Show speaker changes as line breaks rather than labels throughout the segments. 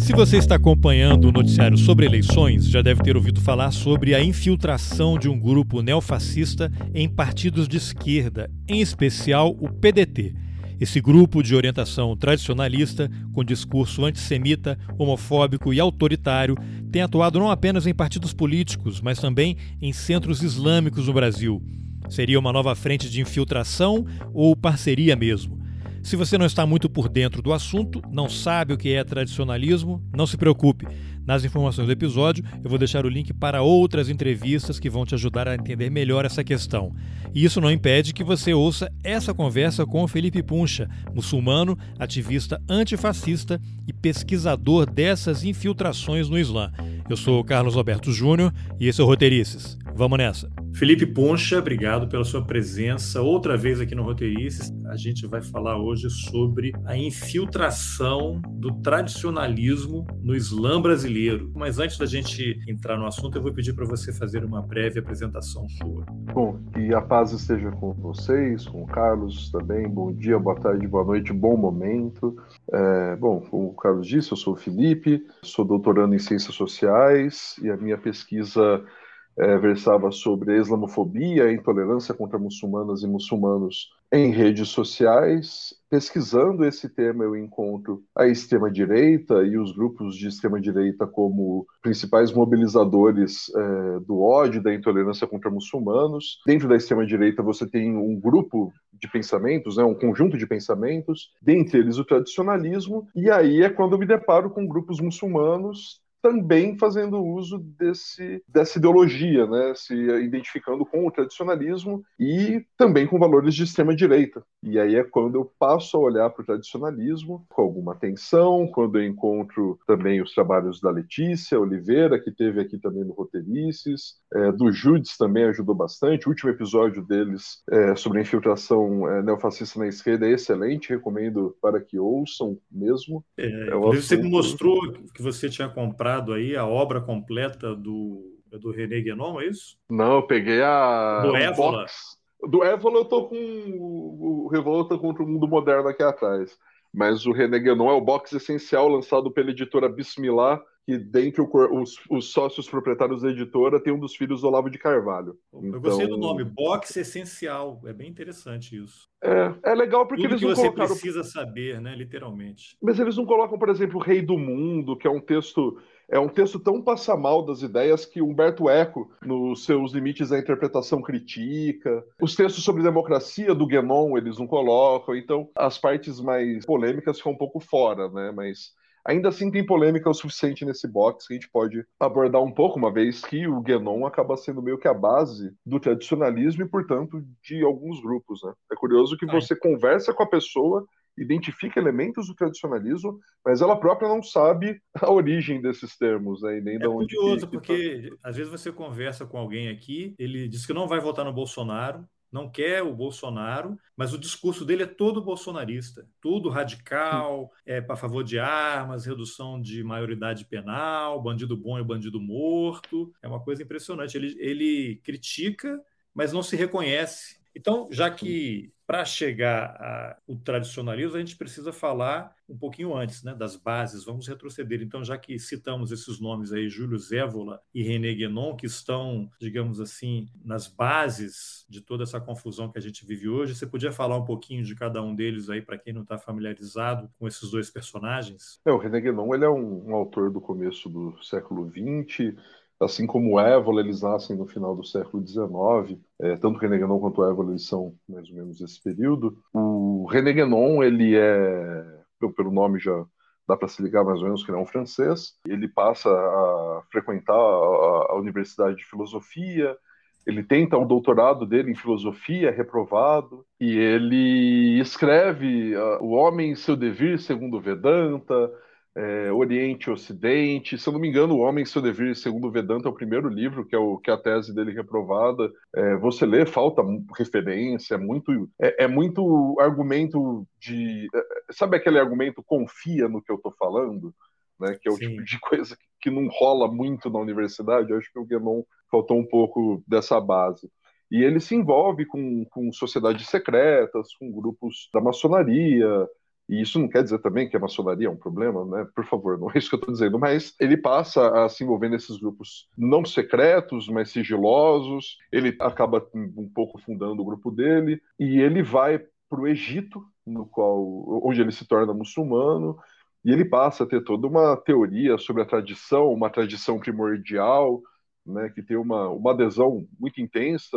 Se você está acompanhando o noticiário sobre eleições, já deve ter ouvido falar sobre a infiltração de um grupo neofascista em partidos de esquerda, em especial o PDT. Esse grupo de orientação tradicionalista, com discurso antissemita, homofóbico e autoritário, tem atuado não apenas em partidos políticos, mas também em centros islâmicos no Brasil. Seria uma nova frente de infiltração ou parceria mesmo? Se você não está muito por dentro do assunto, não sabe o que é tradicionalismo, não se preocupe. Nas informações do episódio, eu vou deixar o link para outras entrevistas que vão te ajudar a entender melhor essa questão. E isso não impede que você ouça essa conversa com Felipe Puncha, muçulmano, ativista antifascista e pesquisador dessas infiltrações no Islã. Eu sou Carlos Alberto Júnior e esse é o Roteirices. Vamos nessa! Felipe Poncha, obrigado pela sua presença outra vez aqui no Roteirices. A gente vai falar hoje sobre a infiltração do tradicionalismo no Islã brasileiro. Mas antes da gente entrar no assunto, eu vou pedir para você fazer uma breve apresentação sua.
Bom, que a paz esteja com vocês, com o Carlos também. Bom dia, boa tarde, boa noite, bom momento. É, bom, como o Carlos disse, eu sou o Felipe, sou doutorando em Ciências Sociais e a minha pesquisa é, versava sobre islamofobia, intolerância contra muçulmanas e muçulmanos em redes sociais. Pesquisando esse tema, eu encontro a extrema-direita e os grupos de extrema-direita como principais mobilizadores é, do ódio, da intolerância contra muçulmanos. Dentro da extrema-direita, você tem um grupo de pensamentos, né, um conjunto de pensamentos, dentre eles o tradicionalismo, e aí é quando eu me deparo com grupos muçulmanos também fazendo uso desse, dessa ideologia, né, se identificando com o tradicionalismo e também com valores de extrema direita. E aí é quando eu passo a olhar para o tradicionalismo com alguma atenção, quando eu encontro também os trabalhos da Letícia Oliveira, que teve aqui também no Roteirices, é, do Judes também ajudou bastante. O último episódio deles é, sobre a infiltração é, neofascista na esquerda é excelente, recomendo para que ouçam mesmo.
É, é Você mostrou que você tinha comprado aí a obra completa do, do René Guénon, é isso?
Não, eu peguei a.
Do Évola.
Do Évola eu tô com o Revolta contra o Mundo Moderno aqui atrás. Mas o René Guénon é o box essencial lançado pela editora Bismillah, que dentre os, os, sócios proprietários da editora tem um dos filhos do Olavo de Carvalho.
Eu então... gostei do nome, Box Essencial. É bem interessante isso.
É, é legal porque
Tudo
eles
que
não
você
colocaram...
precisa saber, né, literalmente.
Mas eles não colocam, por exemplo, o Rei do Mundo, que é um texto é um texto tão passamal das ideias que Humberto Eco, nos seus limites da interpretação critica. Os textos sobre democracia do Guénon eles não colocam, então as partes mais polêmicas ficam um pouco fora, né? Mas ainda assim tem polêmica o suficiente nesse box que a gente pode abordar um pouco, uma vez que o Guénon acaba sendo meio que a base do tradicionalismo e, portanto, de alguns grupos, né? É curioso que você conversa com a pessoa identifica elementos do tradicionalismo, mas ela própria não sabe a origem desses termos, né? E nem
é
onde
curioso, que, porque tá... às vezes você conversa com alguém aqui, ele diz que não vai votar no Bolsonaro, não quer o Bolsonaro, mas o discurso dele é todo bolsonarista, tudo radical, é para favor de armas, redução de maioridade penal, bandido bom é bandido morto. É uma coisa impressionante. Ele, ele critica, mas não se reconhece. Então, já que para chegar ao tradicionalismo, a gente precisa falar um pouquinho antes, né, das bases. Vamos retroceder. Então, já que citamos esses nomes aí, Júlio Zévola e René Guénon, que estão, digamos assim, nas bases de toda essa confusão que a gente vive hoje, você podia falar um pouquinho de cada um deles aí, para quem não está familiarizado com esses dois personagens?
É, o René Guénon ele é um, um autor do começo do século XX, assim como Évola, eles nascem no final do século XIX, é, tanto René Guénon quanto Évola, eles são mais ou menos esse período. O René Guénon, ele é, pelo nome já dá para se ligar mais ou menos que ele é um francês, ele passa a frequentar a, a Universidade de Filosofia, ele tenta o doutorado dele em filosofia, é reprovado, e ele escreve uh, O Homem e Seu Devir, segundo Vedanta, é, Oriente e Ocidente. Se eu não me engano, O Homem e Seu Dever, segundo o Vedanta, é o primeiro livro, que é, o, que é a tese dele reprovada. É, você lê, falta referência, é muito, é, é muito argumento de. É, sabe aquele argumento confia no que eu estou falando? Né, que é o Sim. tipo de coisa que, que não rola muito na universidade. Eu acho que o Guénon faltou um pouco dessa base. E ele se envolve com, com sociedades secretas, com grupos da maçonaria, E isso não quer dizer também que a maçonaria é um problema, né? Por favor, não é isso que eu estou dizendo. Mas ele passa a se envolver nesses grupos não secretos, mas sigilosos. Ele acaba um pouco fundando o grupo dele e ele vai para o Egito, no qual, onde ele se torna muçulmano. E ele passa a ter toda uma teoria sobre a tradição, uma tradição primordial, né, que tem uma, uma adesão muito intensa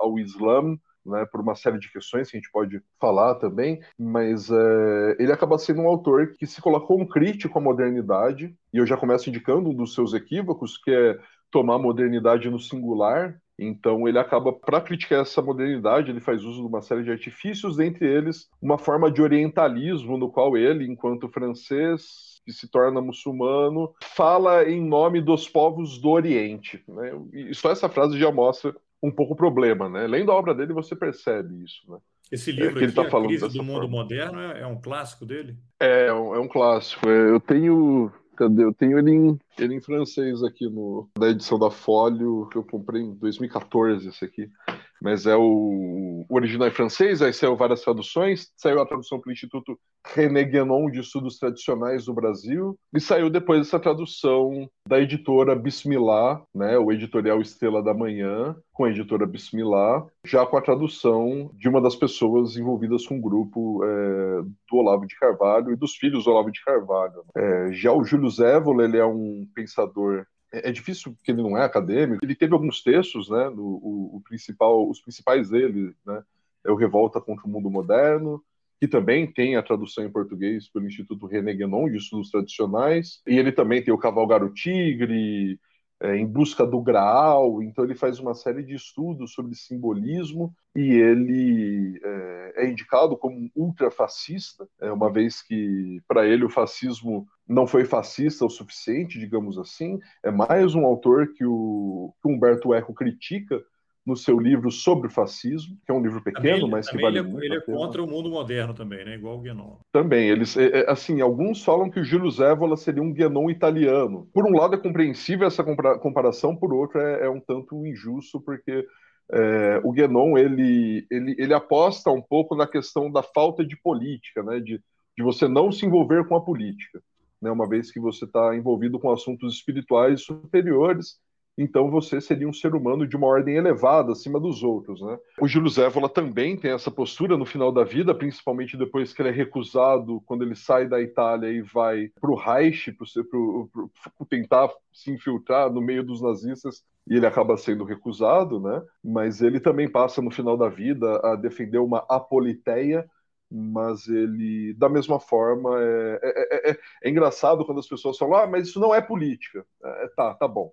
ao Islã, né, por uma série de questões que a gente pode falar também, mas é, ele acaba sendo um autor que se colocou um crítico à modernidade, e eu já começo indicando um dos seus equívocos, que é tomar a modernidade no singular. Então ele acaba, para criticar essa modernidade, ele faz uso de uma série de artifícios, dentre eles uma forma de orientalismo no qual ele, enquanto francês, que se torna muçulmano, fala em nome dos povos do Oriente. Né? E só essa frase já mostra um pouco o problema, né? Lendo a obra dele, você percebe isso, né?
Esse livro é, aqui, tá A Crise do Mundo forma. Moderno, é, é, um clássico dele?
É, é um, é um clássico. É, eu tenho... Cadê? Eu tenho ele em, ele em francês aqui no, na edição da Folio, que eu comprei em 2014, esse aqui mas é o, o original em francês, aí saiu várias traduções, saiu a tradução pelo Instituto René Guénon de Estudos Tradicionais do Brasil, e saiu depois essa tradução da editora Bismillah, né, o editorial Estrela da Manhã, com a editora Bismillah, já com a tradução de uma das pessoas envolvidas com o grupo é, do Olavo de Carvalho e dos filhos do Olavo de Carvalho. É, já o Júlio Zévola, ele é um pensador é, é difícil porque ele não é acadêmico. Ele teve alguns textos, né? O, o, principal, os principais dele, né? É o Revolta contra o Mundo Moderno, que também tem a tradução em português pelo Instituto René Guénon de Estudos Tradicionais. E ele também tem o Cavalgar o Tigre, é, em busca do Graal, então ele faz uma série de estudos sobre simbolismo e ele é, é indicado como ultrafascista, é, uma vez que para ele o fascismo não foi fascista o suficiente, digamos assim, é mais um autor que o que Humberto Eco critica no seu livro sobre o fascismo, que é um livro pequeno, também, mas que vale
ele, é
muito
ele é contra o mundo moderno também, né? Igual o Guénon.
Também, eles, é, é, assim, alguns falam que o Júlio Zévola seria um Guénon italiano. Por um lado é compreensível essa comparação, por outro é, é um tanto injusto, porque é, o Guénon, ele, ele, ele aposta um pouco na questão da falta de política, né? De, de você não se envolver com a política. Né, uma vez que você está envolvido com assuntos espirituais superiores então você seria um ser humano de uma ordem elevada acima dos outros, né? O Júlio Zévola também tem essa postura no final da vida, principalmente depois que ele é recusado quando ele sai da Itália e vai para o Reich, para tentar se infiltrar no meio dos nazistas e ele acaba sendo recusado, né? Mas ele também passa no final da vida a defender uma apoliteia, mas ele, da mesma forma, é, é, é, é engraçado quando as pessoas falam, ah, mas isso não é política. É, tá, tá bom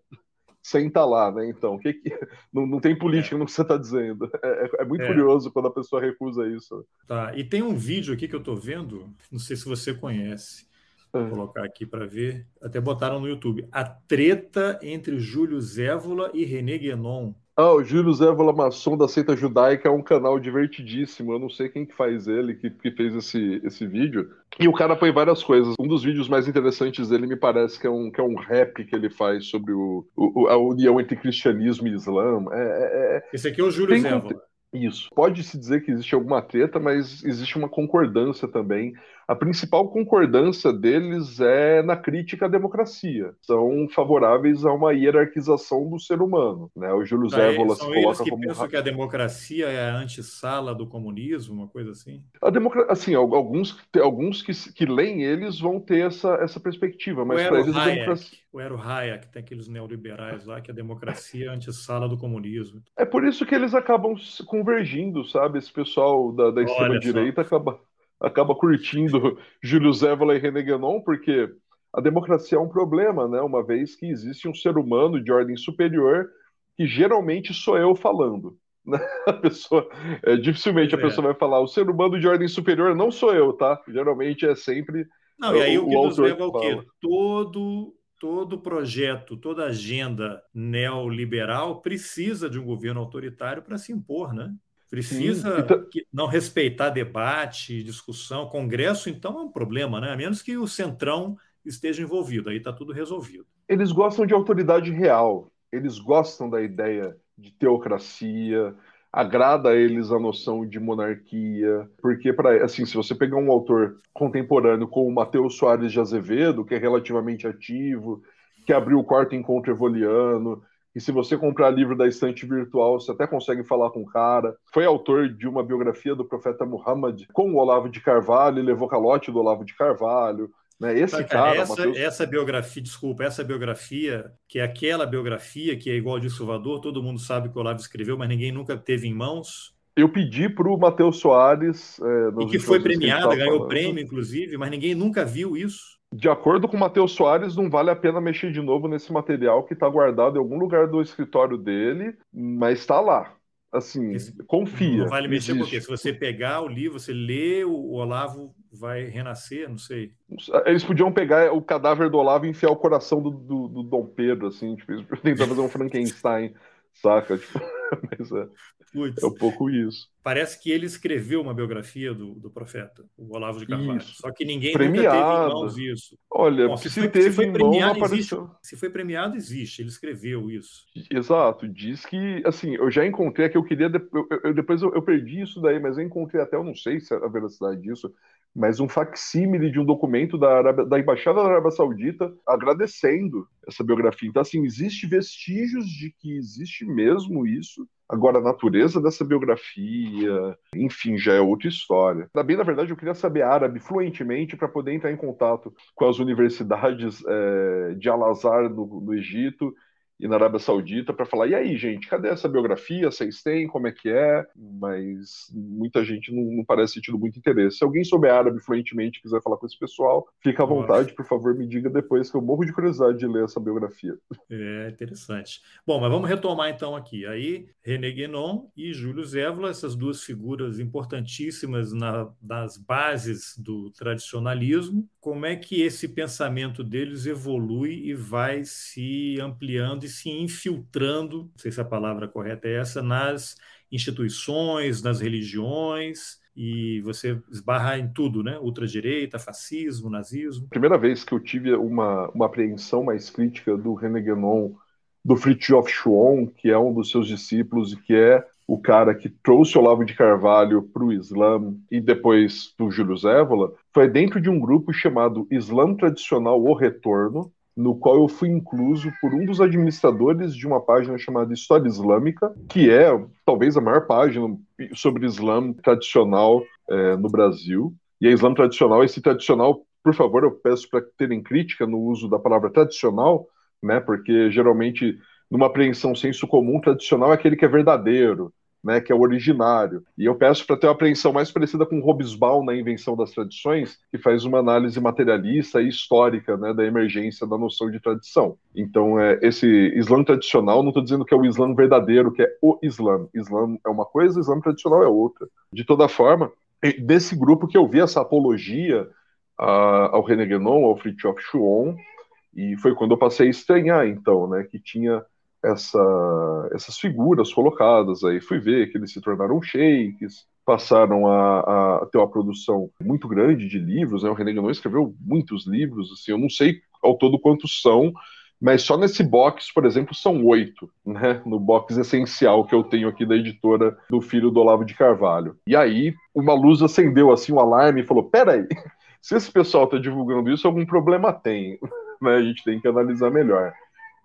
senta lá, né? Então, que que... Não, não, tem política é. no que você está dizendo. É, é, é muito é. curioso quando a pessoa recusa isso.
Tá, e tem um vídeo aqui que eu estou vendo, não sei se você conhece. Vou é. colocar aqui para ver. Até botaram no YouTube. A treta entre Júlio Zévola e René Guénon.
Ah, o Júlio Zé Maçom da Seita Judaica é um canal divertidíssimo. Eu não sei quem que faz ele, que, que fez esse, esse vídeo. E o cara põe várias coisas. Um dos vídeos mais interessantes dele me parece que é um, que é um rap que ele faz sobre o, o a união entre cristianismo e islã. É, é,
é esse aqui é o Júlio Zévola.
Isso. Pode-se dizer que existe alguma treta, mas existe uma concordância também. A principal concordância deles é na crítica à democracia. São favoráveis a uma hierarquização do ser humano. Né? O Júlio tá, Zévola
se coloca que como... pensam que a democracia é a antessala do comunismo, uma coisa assim?
A democra... Assim, alguns, alguns que, que leem eles vão ter essa, essa perspectiva, mas para eles
Hayek, a democracia... O Ero Hayek, tem aqueles neoliberais lá, que a democracia é a antessala do comunismo.
É por isso que eles acabam convergindo, sabe? Esse pessoal da, da extrema-direita acaba, acaba curtindo Júlio Zévola e René Guénon, porque a democracia é um problema, né? Uma vez que existe um ser humano de ordem superior que geralmente sou eu falando. Né? A pessoa, é, dificilmente a é. pessoa vai falar, o ser humano de ordem superior não sou eu, tá? Geralmente é sempre.
Não, e aí o, o que nos leva ao quê? Todo todo projeto, toda agenda neoliberal precisa de um governo autoritário para se impor, né? Precisa então... não respeitar debate, discussão. Congresso, então, é um problema, né? A menos que o centrão esteja envolvido, aí está tudo resolvido.
Eles gostam de autoridade real, eles gostam da ideia de teocracia, agrada a eles a noção de monarquia, porque para assim, se você pegar um autor contemporâneo como Mateus Soares de Azevedo, que é relativamente ativo, que abriu o quarto encontro evoliano, e se você comprar livro da estante virtual, você até consegue falar com o cara. Foi autor de uma biografia do profeta Muhammad com o Olavo de Carvalho, levou calote do Olavo de Carvalho. Né? Esse cara,
essa, Mateus... essa biografia, desculpa, essa biografia, que é aquela biografia que é igual de Salvador, todo mundo sabe que o Olavo escreveu, mas ninguém nunca teve em mãos.
Eu pedi para o Matheus Soares.
É, e que foi premiado, ganhou prêmio, inclusive, mas ninguém nunca viu isso.
De acordo com o Matheus Soares, não vale a pena mexer de novo nesse material que está guardado em algum lugar do escritório dele, mas está lá. Assim, Esse, confia.
Não vale mexer existe. porque se você pegar o livro, você lê, o Olavo vai renascer, não sei.
Eles podiam pegar o cadáver do Olavo e enfiar o coração do, do, do Dom Pedro, assim, tipo, tentar fazer um Frankenstein, saca? Tipo, mas é. É um pouco isso.
Parece que ele escreveu uma biografia do, do profeta, o Olavo de Carvalho. Isso. Só que ninguém premiado. nunca teve em mãos isso.
Olha, Bom, se, se, foi, teve se foi premiado,
existe. Se foi premiado, existe. Ele escreveu isso.
Exato. Diz que, assim, eu já encontrei, é que eu queria, eu, eu, depois eu, eu, perdi isso daí, mas eu encontrei até, eu não sei se é a veracidade disso, mas um facsímile de um documento da, Arábia, da Embaixada da Arábia Saudita agradecendo essa biografia. Então, assim, existe vestígios de que existe mesmo isso, Agora, a natureza dessa biografia, enfim, já é outra história. Bem, na verdade, eu queria saber árabe fluentemente para poder entrar em contato com as universidades é, de Al-Azhar no, no Egito e na Arábia Saudita para falar: e aí, gente, cadê essa biografia? Vocês têm? Como é que é? Mas muita gente não, não parece ter tido muito interesse. Se alguém souber árabe fluentemente e quiser falar com esse pessoal, fica à vontade, por favor, me diga depois, que eu morro de curiosidade de ler essa biografia.
É interessante. Bom, mas vamos retomar então aqui. Aí, René Guénon e Júlio Zévola, essas duas figuras importantíssimas na, nas bases do tradicionalismo, como é que esse pensamento deles evolui e vai se ampliando e se infiltrando, não sei se a palavra correta é essa, nas instituições, nas religiões, e você esbarra em tudo, né? Ultradireita, fascismo, nazismo.
Primeira vez que eu tive uma, uma apreensão mais crítica do René Guénon, do Fritjof Schuon, que é um dos seus discípulos e que é o cara que trouxe Olavo de Carvalho para o Islã e depois do Júlio Zévola, foi dentro de um grupo chamado Islã Tradicional O Retorno, no qual eu fui incluso por um dos administradores de uma página chamada História Islâmica, que é talvez a maior página sobre Islã tradicional é, no Brasil. E a Islã tradicional, esse tradicional, por favor, eu peço para terem crítica no uso da palavra tradicional, né, porque geralmente numa apreensão senso comum, tradicional é aquele que é verdadeiro, né, que é o originário. E eu peço para ter uma apreensão mais parecida com Hobsbawm na Invenção das Tradições, que faz uma análise materialista e histórica né, da emergência da noção de tradição. Então, é, esse Islã tradicional, não estou dizendo que é o Islã verdadeiro, que é o Islã. Islã é uma coisa, Islã tradicional é outra. De toda forma, desse grupo que eu vi essa apologia a, ao René Guénon, ao Fritjof Schuon, e foi quando eu passei a estranhar, então, né, que tinha essa, essas figuras colocadas aí. Fui ver que eles se tornaram sheiks, passaram a, a, ter uma produção muito grande de livros. Né? O René Guénon escreveu muitos livros, assim, eu não sei ao todo quantos são, mas só nesse box, por exemplo, são oito, né? No box essencial que eu tenho aqui da editora do filho do Olavo de Carvalho. E aí, uma luz acendeu assim, um alarme e falou: peraí, se esse pessoal está divulgando isso, algum problema tem. Né? A gente tem que analisar melhor.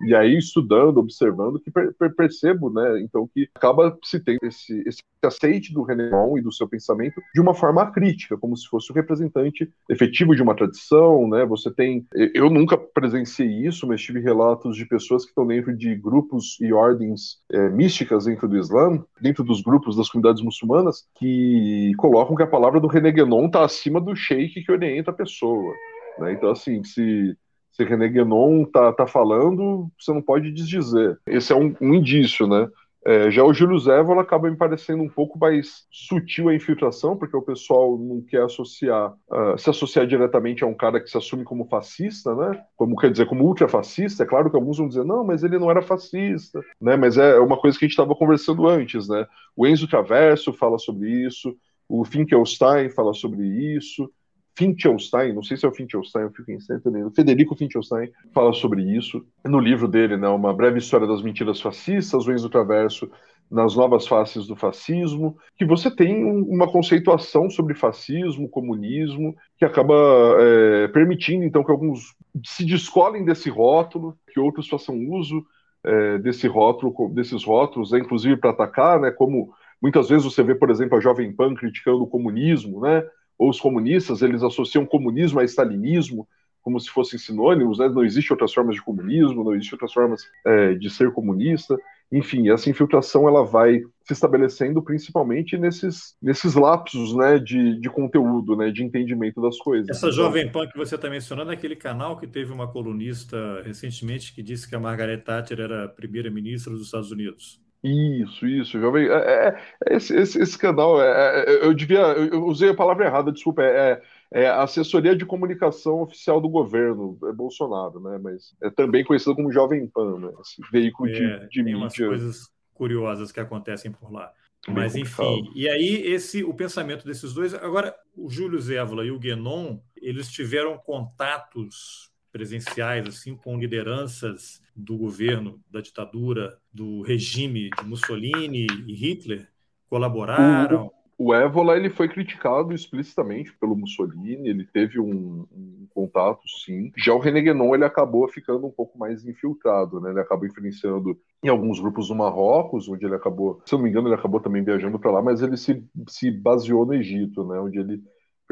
E aí, estudando, observando, que per percebo, né, então, que acaba se tendo esse, esse aceite do René e do seu pensamento de uma forma crítica, como se fosse o representante efetivo de uma tradição, né, você tem, eu nunca presenciei isso, mas tive relatos de pessoas que estão dentro de grupos e ordens é, místicas dentro do Islã, dentro dos grupos das comunidades muçulmanas, que colocam que a palavra do René está acima do sheik que orienta a pessoa. Né? Então, assim, se se René Guénon tá, tá falando, você não pode desdizer. Esse é um, um indício, né? É, já o Júlio Zévola acaba me parecendo um pouco mais sutil a infiltração, porque o pessoal não quer associar, uh, se associar diretamente a um cara que se assume como fascista, né? Como quer dizer, como ultrafascista. É claro que alguns vão dizer, não, mas ele não era fascista, né? Mas é uma coisa que a gente estava conversando antes, né? O Enzo Traverso fala sobre isso, o Finkelstein fala sobre isso. Finkelstein, não sei se é o Finkelstein, eu fico em o Federico Finkelstein fala sobre isso. No livro dele, né, Uma Breve História das Mentiras Fascistas, o Enzo Traverso nas novas faces do fascismo, que você tem uma conceituação sobre fascismo, comunismo, que acaba é, permitindo então que alguns se descolem desse rótulo, que outros façam uso é, desse rótulo, desses rótulos, né, inclusive para atacar, né, como muitas vezes você vê, por exemplo, a Jovem Pan criticando o comunismo, né, ou os comunistas, eles associam comunismo a stalinismo, como se fossem sinônimos, né? não existe outras formas de comunismo, não existe outras formas é, de ser comunista. Enfim, essa infiltração ela vai se estabelecendo principalmente nesses, nesses lapsos né, de, de conteúdo, né, de entendimento das coisas.
Essa então, Jovem Pan que você está mencionando é aquele canal que teve uma colunista recentemente que disse que a Margaret Thatcher era primeira-ministra dos Estados Unidos.
Isso, isso, jovem. É, é, é esse, esse, esse, canal, é, é, eu devia, eu usei a palavra errada, desculpa. É, é, assessoria de comunicação oficial do governo, é Bolsonaro, né? Mas é também conhecido como Jovem Pan, né? Esse veículo de, de
tem
mídia.
umas coisas curiosas que acontecem por lá. Mas enfim, e aí esse o pensamento desses dois. Agora, o Júlio Zévola e o Guénon, eles tiveram contatos presenciais assim com lideranças do governo, da ditadura, do regime de Mussolini e Hitler? Colaboraram?
O, Évola ele foi criticado explicitamente pelo Mussolini, ele teve um, um contato, sim. Já o René Guénon, ele acabou ficando um pouco mais infiltrado, né? Ele acabou influenciando em alguns grupos do Marrocos, onde ele acabou, se eu não me engano, ele acabou também viajando para lá, mas ele se, se baseou no Egito, né? Onde ele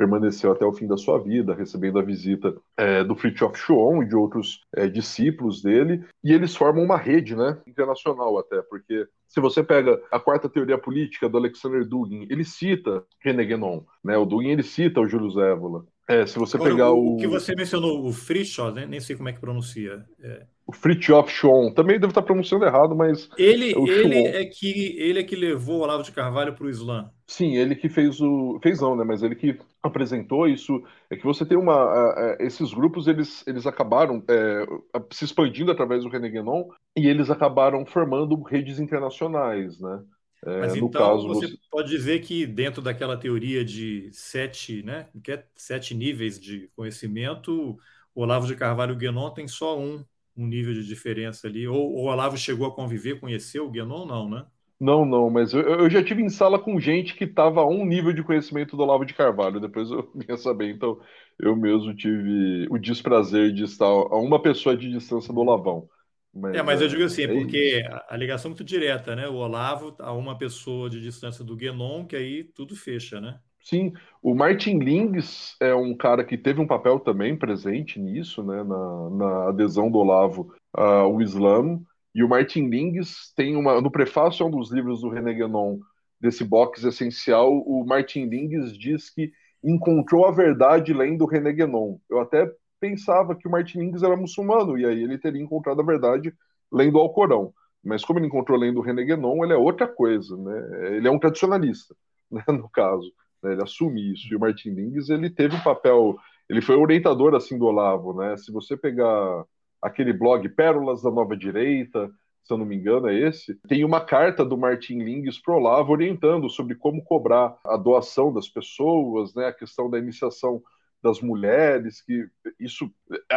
permaneceu até o fim da sua vida, recebendo a visita é, do Fritjof Schuon e de outros é, discípulos dele, e eles formam uma rede né, internacional até, porque se você pega a quarta teoria política do Alexander Dugin, ele cita René Guénon, né, o Dugin ele cita o Júlio Zévola, é, se você pegar o,
o... que você mencionou, o Fritjof, né? nem sei como é que pronuncia. É.
O Fritjof Schoen, também deve estar pronunciando errado, mas...
Ele, é ele, é, que, ele é que levou o Olavo de Carvalho para o Islã.
Sim, ele que fez o... Fez não, né? Mas ele que apresentou isso. É que você tem uma... Esses grupos, eles, eles acabaram é, se expandindo através do René Guénon e eles acabaram formando redes internacionais, né?
É, Mas então caso, você, você, pode dizer que dentro daquela teoria de sete, né, que é sete níveis de conhecimento, o Olavo de Carvalho e o Guénon tem só um, um nível de diferença ali. Ou o Olavo chegou a conviver, conheceu o Guénon, não, né?
Não, não, mas eu, eu já tive em sala com gente que estava a um nível de conhecimento do Olavo de Carvalho, depois eu vinha saber, então eu mesmo tive o desprazer de estar a uma pessoa de distância do Olavão.
Mas, é, mas eu digo assim, é porque a ligação é muito direta, né? O Olavo a uma pessoa de distância do Guénon, que aí tudo fecha, né?
Sim, o Martin Lings é um cara que teve um papel também presente nisso, né? Na, na adesão do Olavo ao Islã. E o Martin Lings tem uma. No prefácio um dos livros do René Guénon, desse box essencial, o Martin Lings diz que encontrou a verdade lendo René Guénon. Eu até pensava que o Martinez era muçulmano, e aí ele teria encontrado a verdade lendo o Alcorão. Mas como ele encontrou lendo o René Guénon, ele é outra coisa, né? Ele é um tradicionalista, né, no caso. Né? Ele assume isso. E o Martin Lings, ele teve um papel... Ele foi orientador, assim, do Olavo, né? Se você pegar aquele blog Pérolas da Nova Direita, se eu não me engano é esse, tem uma carta do Martin Lings pro Olavo orientando sobre como cobrar a doação das pessoas, né? A questão da iniciação das mulheres, que isso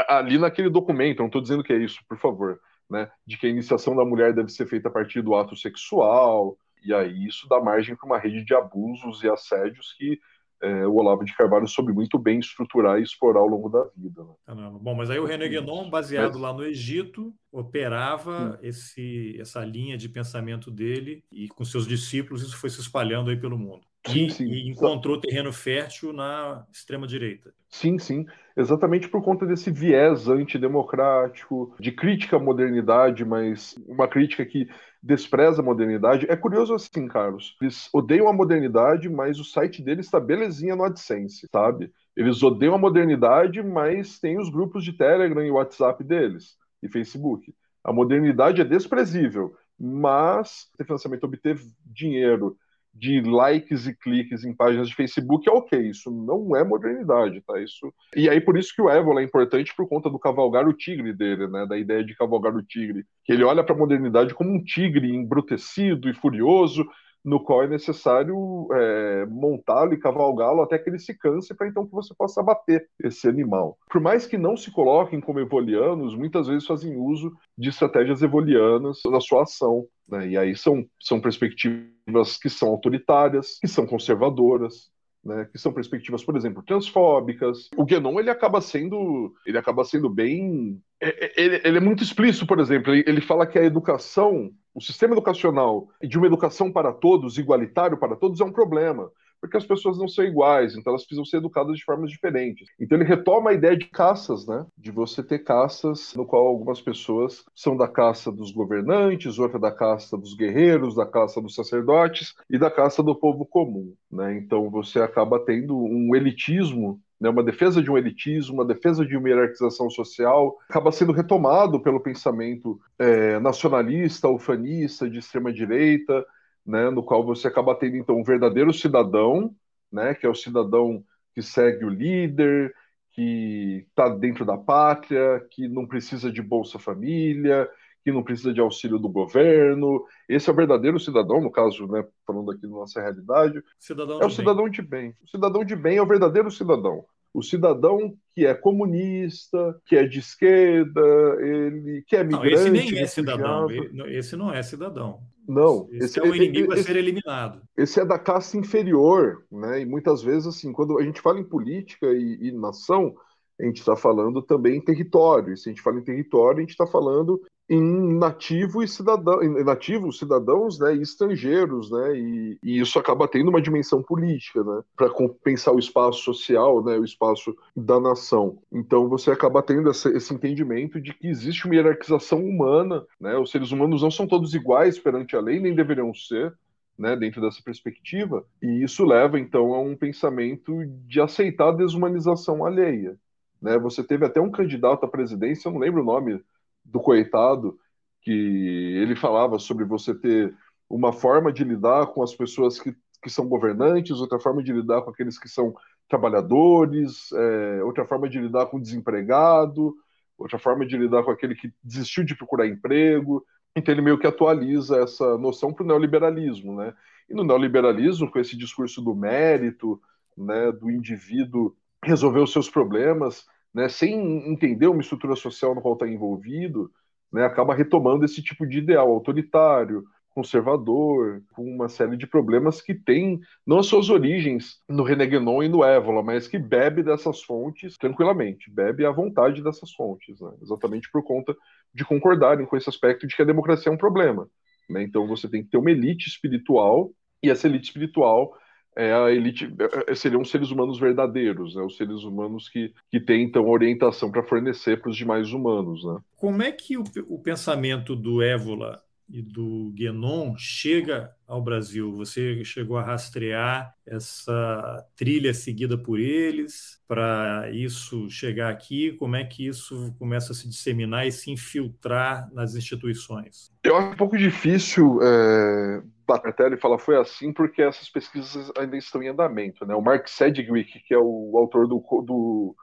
ali naquele documento, não estou dizendo que é isso, por favor, né, de que a iniciação da mulher deve ser feita a partir do ato sexual, e aí isso dá margem para uma rede de abusos e assédios que é, o Olavo de Carvalho soube muito bem estruturar e explorar ao longo da vida. Né?
Bom, mas aí o René Guénon, baseado mas... lá no Egito, operava esse, essa linha de pensamento dele e com seus discípulos isso foi se espalhando aí pelo mundo. Sim, sim. E encontrou terreno fértil na extrema-direita.
Sim, sim. Exatamente por conta desse viés antidemocrático, de crítica à modernidade, mas uma crítica que despreza a modernidade. É curioso assim, Carlos. Eles odeiam a modernidade, mas o site deles está belezinha no AdSense, sabe? Eles odeiam a modernidade, mas tem os grupos de Telegram e WhatsApp deles, e Facebook. A modernidade é desprezível, mas ter financiamento, obter dinheiro de likes e cliques em páginas de Facebook é ok, isso não é modernidade, tá? Isso e aí por isso que o Évola é importante por conta do cavalgar o tigre dele, né? Da ideia de cavalgar o tigre, que ele olha para a modernidade como um tigre embrutecido e furioso, no qual é necessário é, montá-lo e cavalgá-lo até que ele se canse para então que você possa abater esse animal. Por mais que não se coloquem como evolianos, muitas vezes fazem uso de estratégias evolianas na sua ação. Né? E aí são, são perspectivas que são autoritárias, que são conservadoras, né, que são perspectivas, por exemplo, transfóbicas. O Guénon ele acaba sendo, ele acaba sendo bem, é, é, ele, ele é muito explícito, por exemplo, ele, ele fala que a educação, o sistema educacional de uma educação para todos, igualitário para todos, é um problema porque as pessoas não são iguais, então elas precisam ser educadas de formas diferentes. Então ele retoma a ideia de caças, né? De você ter caças no qual algumas pessoas são da caça dos governantes, outra da caça dos guerreiros, da caça dos sacerdotes e da caça do povo comum, né? Então você acaba tendo um elitismo né, uma defesa de um elitismo, uma defesa de uma hierarquização social, acaba sendo retomado pelo pensamento é, nacionalista, ufanista, de extrema-direita, né, no qual você acaba tendo então um verdadeiro cidadão, né, que é o cidadão que segue o líder, que está dentro da pátria, que não precisa de Bolsa Família, que não precisa de auxílio do governo. Esse é o verdadeiro cidadão, no caso, né, falando aqui da nossa realidade. Cidadão é o cidadão bem. de bem. O cidadão de bem é o verdadeiro cidadão o cidadão que é comunista, que é de esquerda, ele que é migrante. Não,
esse nem é cidadão. Esse não é cidadão.
Não,
esse, esse é um inimigo a ser eliminado.
Esse é da classe inferior, né? E muitas vezes, assim, quando a gente fala em política e, e nação, a gente está falando também em território. E se a gente fala em território, a gente está falando em nativo e cidadão, nativos, cidadãos, né, e estrangeiros, né, e, e, isso acaba tendo uma dimensão política, né, para compensar o espaço social, né, o espaço da nação. Então você acaba tendo esse, esse, entendimento de que existe uma hierarquização humana, né, os seres humanos não são todos iguais perante a lei, nem deveriam ser, né, dentro dessa perspectiva, e isso leva então a um pensamento de aceitar a desumanização alheia. Né? Você teve até um candidato à presidência, eu não lembro o nome do coitado, que ele falava sobre você ter uma forma de lidar com as pessoas que, que são governantes, outra forma de lidar com aqueles que são trabalhadores, é, outra forma de lidar com o desempregado, outra forma de lidar com aquele que desistiu de procurar emprego. Então ele meio que atualiza essa noção para o neoliberalismo, né? E no neoliberalismo, com esse discurso do mérito, né, do indivíduo resolver os seus problemas, né, sem entender uma estrutura social no qual está envolvido, né, acaba retomando esse tipo de ideal autoritário, conservador, com uma série de problemas que tem não as suas origens no Reneguenon e no Évola, mas que bebe dessas fontes tranquilamente, bebe à vontade dessas fontes, né, exatamente por conta de concordarem com esse aspecto de que a democracia é um problema. Né, então você tem que ter uma elite espiritual, e essa elite espiritual é a elite, é, é, seriam os seres humanos verdadeiros, né? os seres humanos que, que têm então orientação para fornecer para os demais humanos. Né?
Como é que o, o pensamento do Évola e do Guénon chega ao Brasil? Você chegou a rastrear essa trilha seguida por eles para isso chegar aqui? Como é que isso começa a se disseminar e se infiltrar nas instituições?
Eu acho um pouco difícil é, bater e falar foi assim porque essas pesquisas ainda estão em andamento. Né? O Mark Sedgwick, que é o autor do, do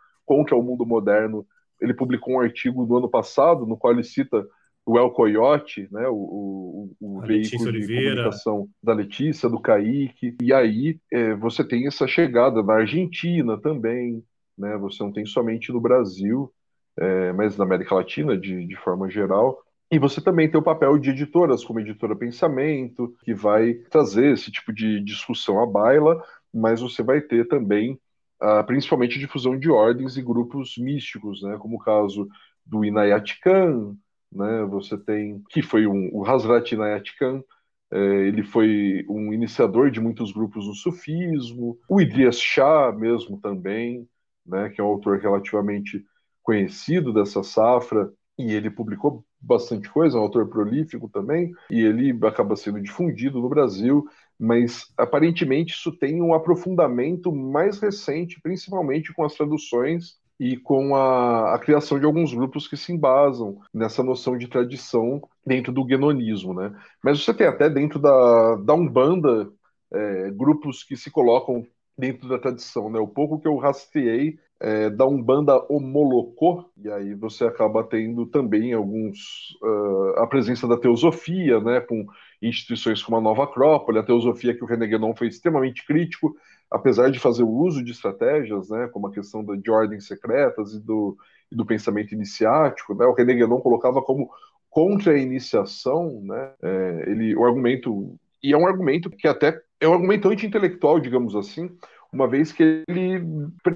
que é o Mundo Moderno, ele publicou um artigo no ano passado no qual ele cita o El Coyote, né, o, o, o veículo de comunicação da Letícia, do Kaique, e aí é, você tem essa chegada na Argentina também, né, você não tem somente no Brasil, é, mas na América Latina de, de forma geral, e você também tem o papel de editoras, como Editora Pensamento, que vai trazer esse tipo de discussão à baila, mas você vai ter também, uh, principalmente, difusão de ordens e grupos místicos, né, como o caso do Inayat Khan, né, você tem, que foi um, o Hazrat Inayat Khan, é, ele foi um iniciador de muitos grupos do sufismo, o Idrias Shah mesmo também, né, que é um autor relativamente conhecido dessa safra, e ele publicou bastante coisa, é um autor prolífico também, e ele acaba sendo difundido no Brasil, mas aparentemente isso tem um aprofundamento mais recente, principalmente com as traduções e com a, a, criação de alguns grupos que se embasam nessa noção de tradição dentro do guenonismo, né? Mas você tem até dentro da, da Umbanda é, grupos que se colocam dentro da tradição, né? O pouco que eu rastreei é, da Umbanda Omolocô, e aí você acaba tendo também alguns uh, a presença da teosofia, né, com instituições como a Nova Acrópole, a teosofia que o René Guénon foi extremamente crítico, apesar de fazer o uso de estratégias, né, como a questão de ordens secretas e do, e do pensamento iniciático, né, o René Guénon colocava como contra a iniciação, né, é, ele, o argumento, e é um argumento que até é um argumento anti-intelectual, digamos assim, uma vez que ele,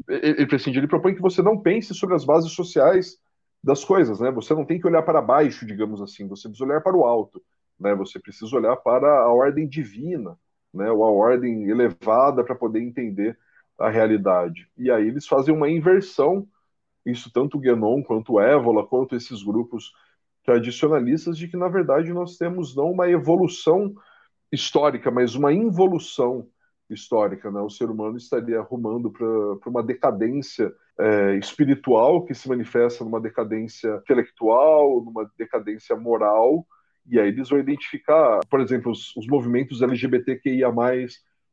ele prescinde, ele propõe que você não pense sobre as bases sociais das coisas, né? Você não tem que olhar para baixo, digamos assim, você precisa olhar para o alto, né? Você precisa olhar para a ordem divina, né? Ou a ordem elevada para poder entender a realidade. E aí eles fazem uma inversão, isso tanto Guénon quanto Évola, quanto esses grupos tradicionalistas, de que na verdade nós temos não uma evolução histórica, mas uma involução histórica. Né? O ser humano estaria arrumando para uma decadência é, espiritual que se manifesta numa decadência intelectual, numa decadência moral, e aí eles vão identificar, por exemplo, os, os movimentos LGBTQIA,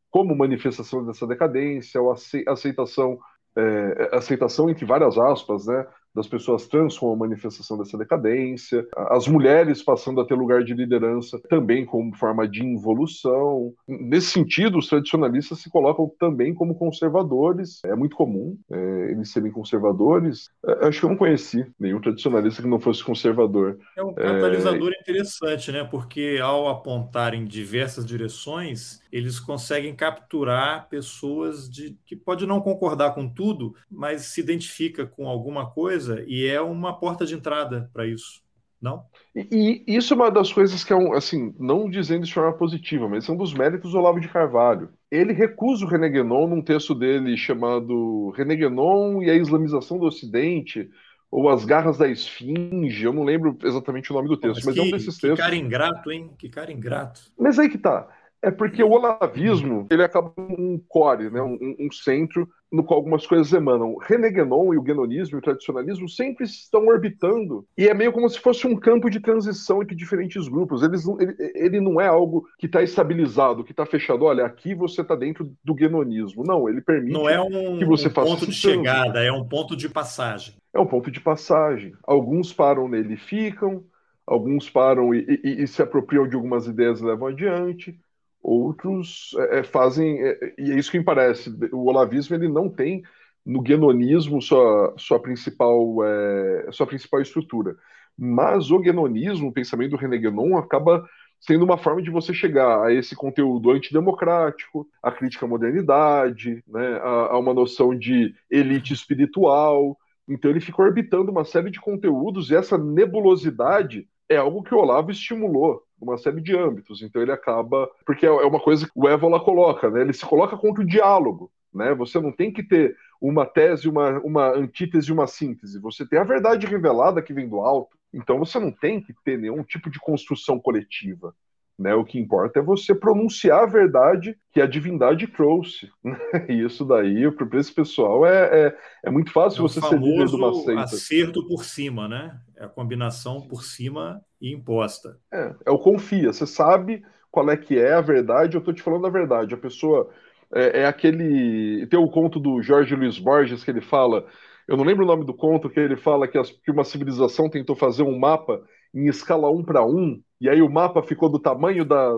como manifestação dessa decadência, ou aceitação, é, aceitação entre várias aspas, né, das pessoas trans como manifestação dessa decadência, as mulheres passando a ter lugar de liderança também como forma de involução. Nesse sentido, os tradicionalistas se colocam também como conservadores, é muito comum é, eles serem conservadores. É, acho que eu não conheci nenhum tradicionalista que não fosse conservador.
É um catalisador é... interessante, né? Porque ao apontar em diversas direções, eles conseguem capturar pessoas de que pode não concordar com tudo, mas se identifica com alguma coisa e é uma porta de entrada para isso. Não?
E, e, isso é uma das coisas que é um, assim, não dizendo de forma positiva, mas é um dos méritos do Olavo de Carvalho. Ele recusa o René Guénon num texto dele chamado René Guénon e a Islamização do Ocidente, ou As Garras da Esfinge, eu não lembro exatamente o nome do texto, mas, mas
que,
é um desses textos.
Que cara ingrato, hein? Que cara ingrato.
Mas aí que tá. É porque o olavismo ele acaba um core, né, um, um, centro no qual algumas coisas emanam. René Guénon e o guénonismo e o tradicionalismo sempre estão orbitando e é meio como se fosse um campo de transição entre diferentes grupos. Eles, ele, ele não é algo que está estabilizado, que está fechado. Olha, aqui você está dentro do guénonismo. Não, ele permite
não é um,
que você
um
faça
ponto de chegada, é um ponto de passagem.
É um ponto de passagem. Alguns param nele e ficam, alguns param e, e, e se apropriam de algumas ideias e levam adiante outros é, é, fazem, é, e é isso que me parece, o olavismo ele não tem no guenonismo sua, sua, principal, é, sua principal estrutura, mas o guenonismo, o pensamento do René Guénon, acaba sendo uma forma de você chegar a esse conteúdo antidemocrático, a crítica à modernidade, né, a, a uma noção de elite espiritual, então ele fica orbitando uma série de conteúdos e essa nebulosidade é algo que o Olavo estimulou uma série de âmbitos. Então ele acaba. Porque é, é uma coisa que o Évola coloca, né? Ele se coloca contra o diálogo. Né? Você não tem que ter uma tese, uma, uma antítese e uma síntese. Você tem a verdade revelada que vem do alto. Então você não tem que ter nenhum tipo de construção coletiva. Né? O que importa é você pronunciar a verdade que a divindade trouxe. E isso daí, para esse pessoal, é, é, é muito fácil
é
você ser líder de uma
seita. acerto por cima, né? É a combinação por cima e imposta.
É, é o confia. Você sabe qual é que é a verdade, eu estou te falando a verdade. A pessoa é, é, aquele. Tem o conto do Jorge Luiz Borges que ele fala. Eu não lembro o nome do conto, que ele fala que, as, que uma civilização tentou fazer um mapa em escala 1 para 1, e aí o mapa ficou do tamanho da,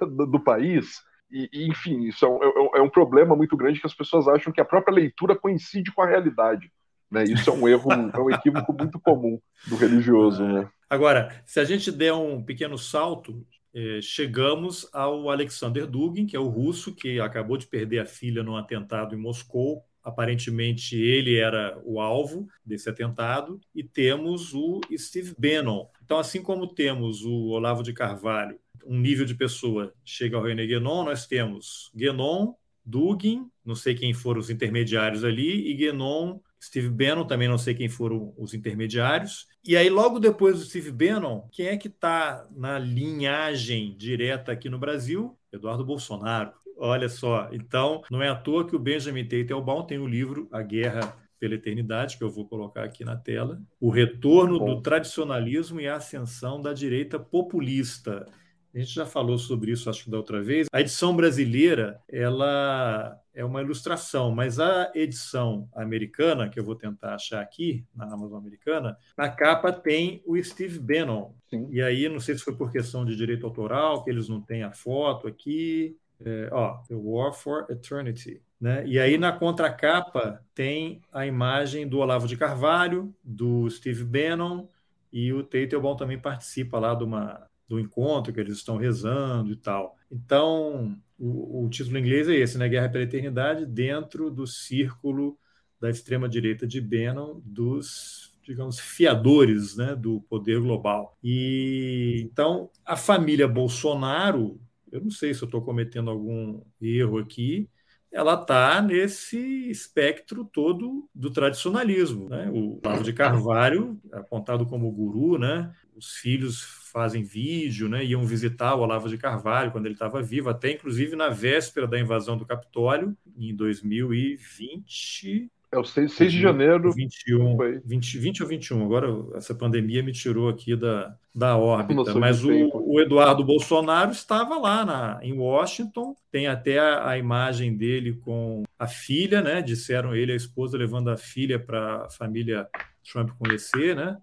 da do país. E, e, enfim, isso é um, é, é um, problema muito grande que as pessoas acham que a própria leitura coincide com a realidade. Né? Isso é um erro, é um equívoco muito comum do religioso. Né?
Agora, se a gente der um pequeno salto, eh, chegamos ao Alexander Dugin, que é o russo que acabou de perder a filha num atentado em Moscou aparentemente ele era o alvo desse atentado, e temos o Steve Bannon. Então, assim como temos o Olavo de Carvalho, um nível de pessoa chega ao René Guénon, nós temos Guénon, Dugin, não sei quem foram os intermediários ali, e Guénon, Steve Bannon, também não sei quem foram os intermediários. E aí, logo depois do Steve Bannon, quem é que está na linhagem direta aqui no Brasil? Eduardo Bolsonaro. Olha só, então não é à toa que o Benjamin Teitelbaum tem o livro A Guerra pela Eternidade, que eu vou colocar aqui na tela, o retorno do tradicionalismo e a ascensão da direita populista. A gente já falou sobre isso, acho que da outra vez. A edição brasileira, ela é uma ilustração, mas a edição americana, que eu vou tentar achar aqui, na Amazon americana, na capa tem o Steve Bannon. Sim. E aí, não sei se foi por questão de direito autoral, que eles não têm a foto aqui. É, ó, The War for Eternity. Né? E aí, na contracapa, tem a imagem do Olavo de Carvalho, do Steve Bannon, e o Teitelbaum também participa lá de uma, do encontro que eles estão rezando e tal. Então, o, o título em inglês é esse, né? Guerra pela Eternidade, dentro do círculo da extrema-direita de Bannon, dos digamos, fiadores né, do poder global. E então a família Bolsonaro, eu não sei se eu estou cometendo algum erro aqui, ela está nesse espectro todo do tradicionalismo. Né? O Lavo de Carvalho, apontado como guru, né? os filhos fazem vídeo, né? iam visitar o Olavo de Carvalho quando ele estava vivo, até inclusive na véspera da invasão do Capitólio, em 2020.
É o 6, 6 de janeiro.
21, 20, 20 ou 21. Agora, essa pandemia me tirou aqui da, da órbita. Mas o, o, Eduardo Bolsonaro estava lá na, em Washington. Tem até a, a, imagem dele com a filha, né? Disseram ele, a esposa, levando a filha para a família Trump conhecer, né?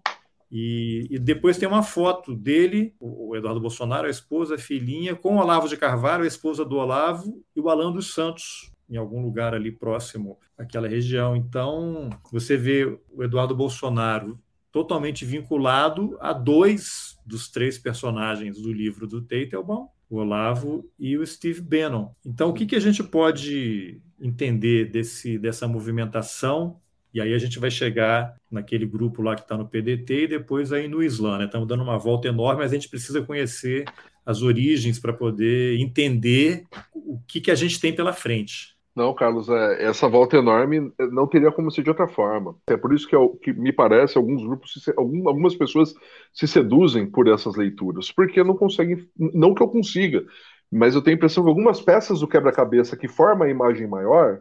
E, e, depois tem uma foto dele, o Eduardo Bolsonaro, a esposa, a filhinha, com o Olavo de Carvalho, a esposa do Olavo, e o Alan dos Santos, em algum lugar ali próximo àquela região. Então, você vê o Eduardo Bolsonaro totalmente vinculado a dois dos três personagens do livro do Teitelbaum, o Olavo e o Steve Bannon. Então, o que, que a gente pode entender desse, dessa movimentação e aí a gente vai chegar naquele grupo lá que está no PDT e depois aí no Islã. Né? Estamos dando uma volta enorme, mas a gente precisa conhecer as origens para poder entender o que, que a gente tem pela frente.
Não, Carlos, é, essa volta enorme não teria como ser de outra forma. É por isso que, é que me parece alguns grupos, algumas pessoas se seduzem por essas leituras, porque não conseguem, não que eu consiga, mas eu tenho a impressão que algumas peças do quebra-cabeça que formam a imagem maior,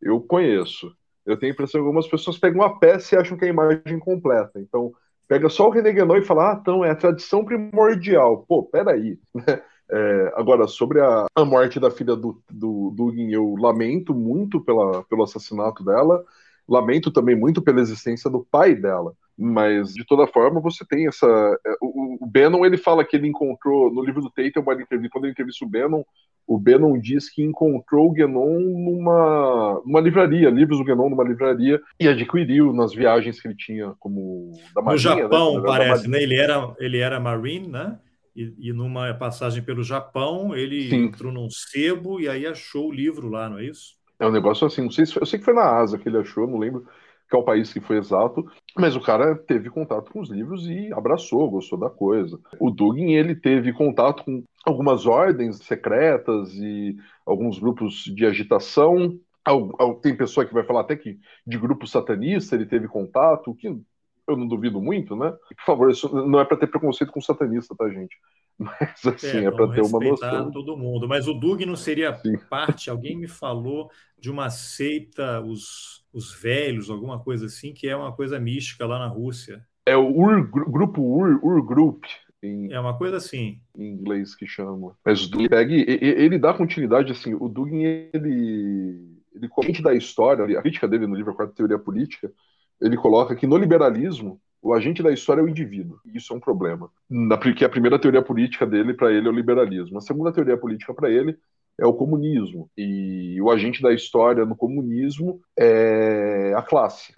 eu conheço. Eu tenho a impressão que algumas pessoas pegam uma peça e acham que é a imagem completa. Então, pega só o René Guénon e fala, ah, então, é a tradição primordial. Pô, peraí. Né? É, agora, sobre a, a, morte da filha do, do Dugin, eu lamento muito pela, pelo assassinato dela, lamento também muito pela existência do pai dela. Mas, de toda forma, você tem essa. É, o, o Bannon, ele fala que ele encontrou, no livro do Tate, quando ele entrevista o Bannon, o Bannon diz que encontrou o Guénon numa, numa livraria, livros do Guénon numa livraria, e adquiriu nas viagens que ele tinha como
da Marinha. No né? Japão, né? parece, né? Ele era, ele era Marine, né? E, e, numa passagem pelo Japão, ele Sim. entrou num sebo e aí achou o livro lá, não é isso?
É um negócio assim, não sei se, eu sei que foi na Asa que ele achou, não lembro que é o país que foi exato, mas o cara teve contato com os livros e abraçou, gostou da coisa. O Dugin, ele teve contato com algumas ordens secretas e alguns grupos de agitação. Tem pessoa que vai falar até que de grupo satanista ele teve contato, que eu não duvido muito, né? Por favor, isso não é para ter preconceito com satanista, tá, gente? Mas assim, é, é para ter uma noção.
todo mundo. Mas o Dug não seria Sim. parte, alguém me falou de uma seita, os, os velhos, alguma coisa assim, que é uma coisa mística lá na Rússia.
É o Ur, grupo Ur, Ur Group.
Em, é uma coisa assim.
Em inglês que chama. Mas o ele dá continuidade, assim, o Dugin, ele, ele comente da história, a crítica dele no livro Quarta Teoria Política, ele coloca que no liberalismo, o agente da história é o indivíduo. E isso é um problema. Na, a primeira teoria política dele, para ele, é o liberalismo. A segunda teoria política para ele é o comunismo. E o agente da história no comunismo é a classe.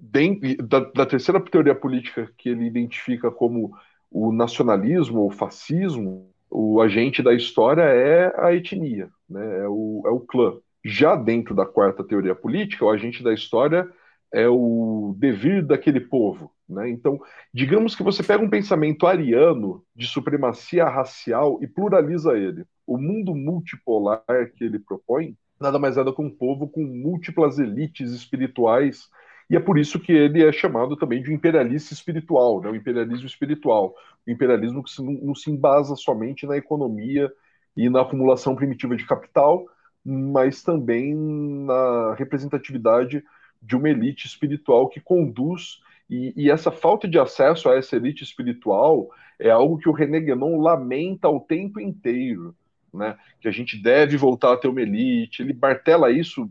Da, da terceira teoria política que ele identifica como o nacionalismo ou fascismo, o agente da história é a etnia, né? é, o, é o clã. Já dentro da quarta teoria política, o agente da história é o devir daquele povo. Né? Então, digamos que você pega um pensamento ariano de supremacia racial e pluraliza ele. O mundo multipolar que ele propõe nada mais é do que um povo com múltiplas elites espirituais e é por isso que ele é chamado também de imperialista espiritual, né? o imperialismo espiritual, o imperialismo que não se embasa somente na economia e na acumulação primitiva de capital, mas também na representatividade de uma elite espiritual que conduz e, e, essa falta de acesso a essa elite espiritual é algo que o René Guénon lamenta o tempo inteiro. Né, que a gente deve voltar a ter uma elite. Ele martela isso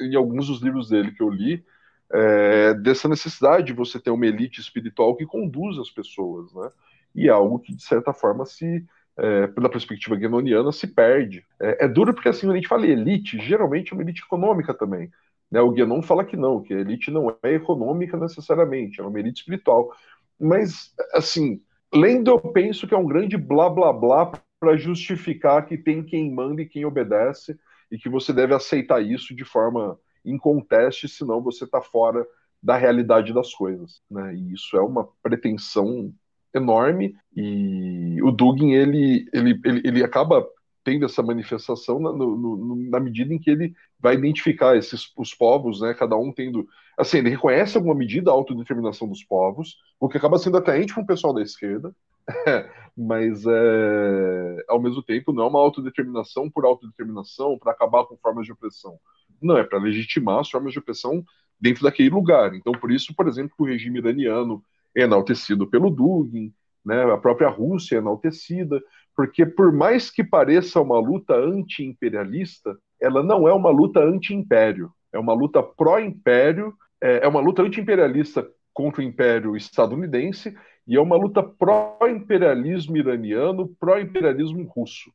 em alguns dos livros dele que eu li, é, dessa necessidade de você ter uma elite espiritual que conduz as pessoas, né? E é algo que, de certa forma, se é, pela perspectiva guenoniana, se perde. É, é, duro porque, assim, a gente fala elite, geralmente é uma elite econômica também. Né? O Guénon fala que não, que a elite não é econômica necessariamente, é uma elite espiritual. Mas, assim, lendo eu penso que é um grande blá blá blá para justificar que tem quem manda e quem obedece, e que você deve aceitar isso de forma inconteste, senão você está fora da realidade das coisas. Né? E isso é uma pretensão enorme e o Dugin ele, ele, ele, ele acaba tendo essa manifestação na, no, no, na medida em que ele vai identificar esses os povos, né, cada um tendo, assim, ele reconhece alguma medida a autodeterminação dos povos, o que acaba sendo atraente para o pessoal da esquerda, mas é, ao mesmo tempo não é uma autodeterminação por autodeterminação para acabar com formas de opressão, não é para legitimar as formas de opressão dentro daquele lugar. Então, por isso, por exemplo, o regime iraniano enaltecido pelo Dugin, né, a própria Rússia enaltecida, porque por mais que pareça uma luta anti-imperialista, ela não é uma luta anti-império, é uma luta pró-império, é, é uma luta anti-imperialista contra o império estadunidense e é uma luta pró-imperialismo iraniano, pró-imperialismo russo.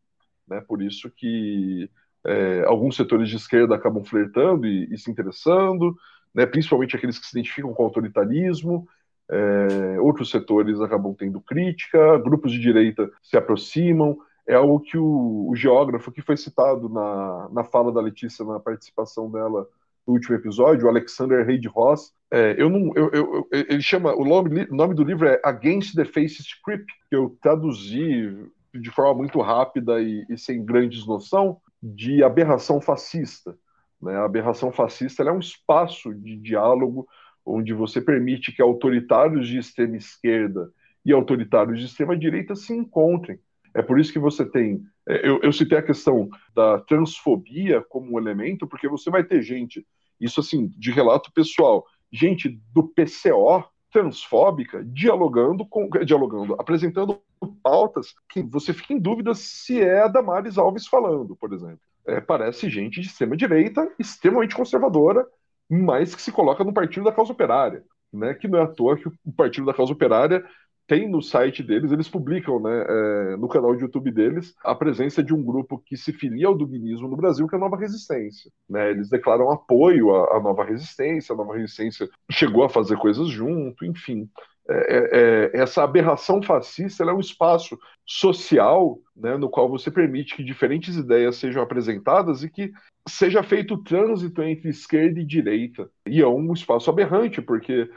Né? Por isso que é, alguns setores de esquerda acabam flertando e, e se interessando, né? principalmente aqueles que se identificam com o autoritarismo, é, outros setores acabam tendo crítica, grupos de direita se aproximam. É algo que o, o geógrafo que foi citado na, na fala da Letícia, na participação dela no último episódio, o Alexander Reid Ross, é, eu não, eu, eu, ele chama, o nome, nome do livro é Against the Fascist Creep, que eu traduzi de forma muito rápida e, e sem grandes noção, de aberração fascista. Né? A aberração fascista é um espaço de diálogo onde você permite que autoritários de extrema esquerda e autoritários de extrema direita se encontrem. É por isso que você tem. É, eu, eu citei a questão da transfobia como um elemento, porque você vai ter gente, isso assim, de relato pessoal, gente do PCO transfóbica dialogando com dialogando, apresentando pautas que você fica em dúvida se é a Damares Alves falando, por exemplo. É, parece gente de extrema direita, extremamente conservadora, mas que se coloca no Partido da Causa Operária, né? Que não é à toa que o Partido da Causa Operária tem no site deles, eles publicam, né, é, no canal de YouTube deles, a presença de um grupo que se filia ao duguinismo no Brasil, que é a Nova Resistência. Né? Eles declaram apoio à, à Nova Resistência, a Nova Resistência chegou a fazer coisas junto, enfim. É, é, é essa aberração fascista é um espaço social né, no qual você permite que diferentes ideias sejam apresentadas e que seja feito o trânsito entre esquerda e direita. E é um espaço aberrante, porque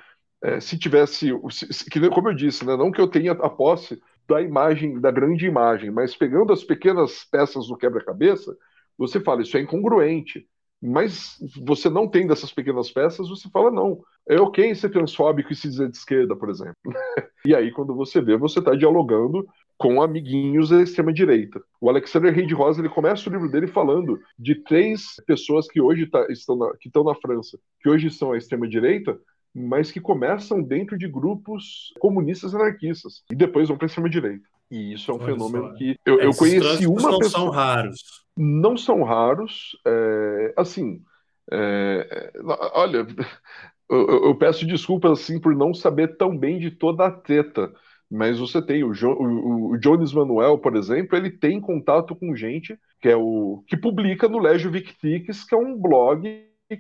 é, se tivesse, se, como eu disse, né, não que eu tenha a posse da imagem, da grande imagem, mas pegando as pequenas peças do quebra-cabeça, você fala, isso é incongruente. Mas você não tem dessas pequenas peças, você fala, não, é ok ser transfóbico e se dizer de esquerda, por exemplo. e aí, quando você vê, você está dialogando com amiguinhos da extrema-direita. O Alexander Reid Rosa ele começa o livro dele falando de três pessoas que hoje tá, estão, na, que estão na França, que hoje são a extrema-direita, mas que começam dentro de grupos comunistas anarquistas e depois vão para a extrema-direita. E isso é um Olha fenômeno só. que eu, eu conheci uma
não
pessoa.
Não são raros.
Não são raros. É, assim, é, olha, eu, eu, peço desculpas assim por não saber tão bem de toda a treta mas você tem o, jo, o, o Jones Manuel, por exemplo, ele tem contato com gente que é o que publica no Legio Victrix, que é um blog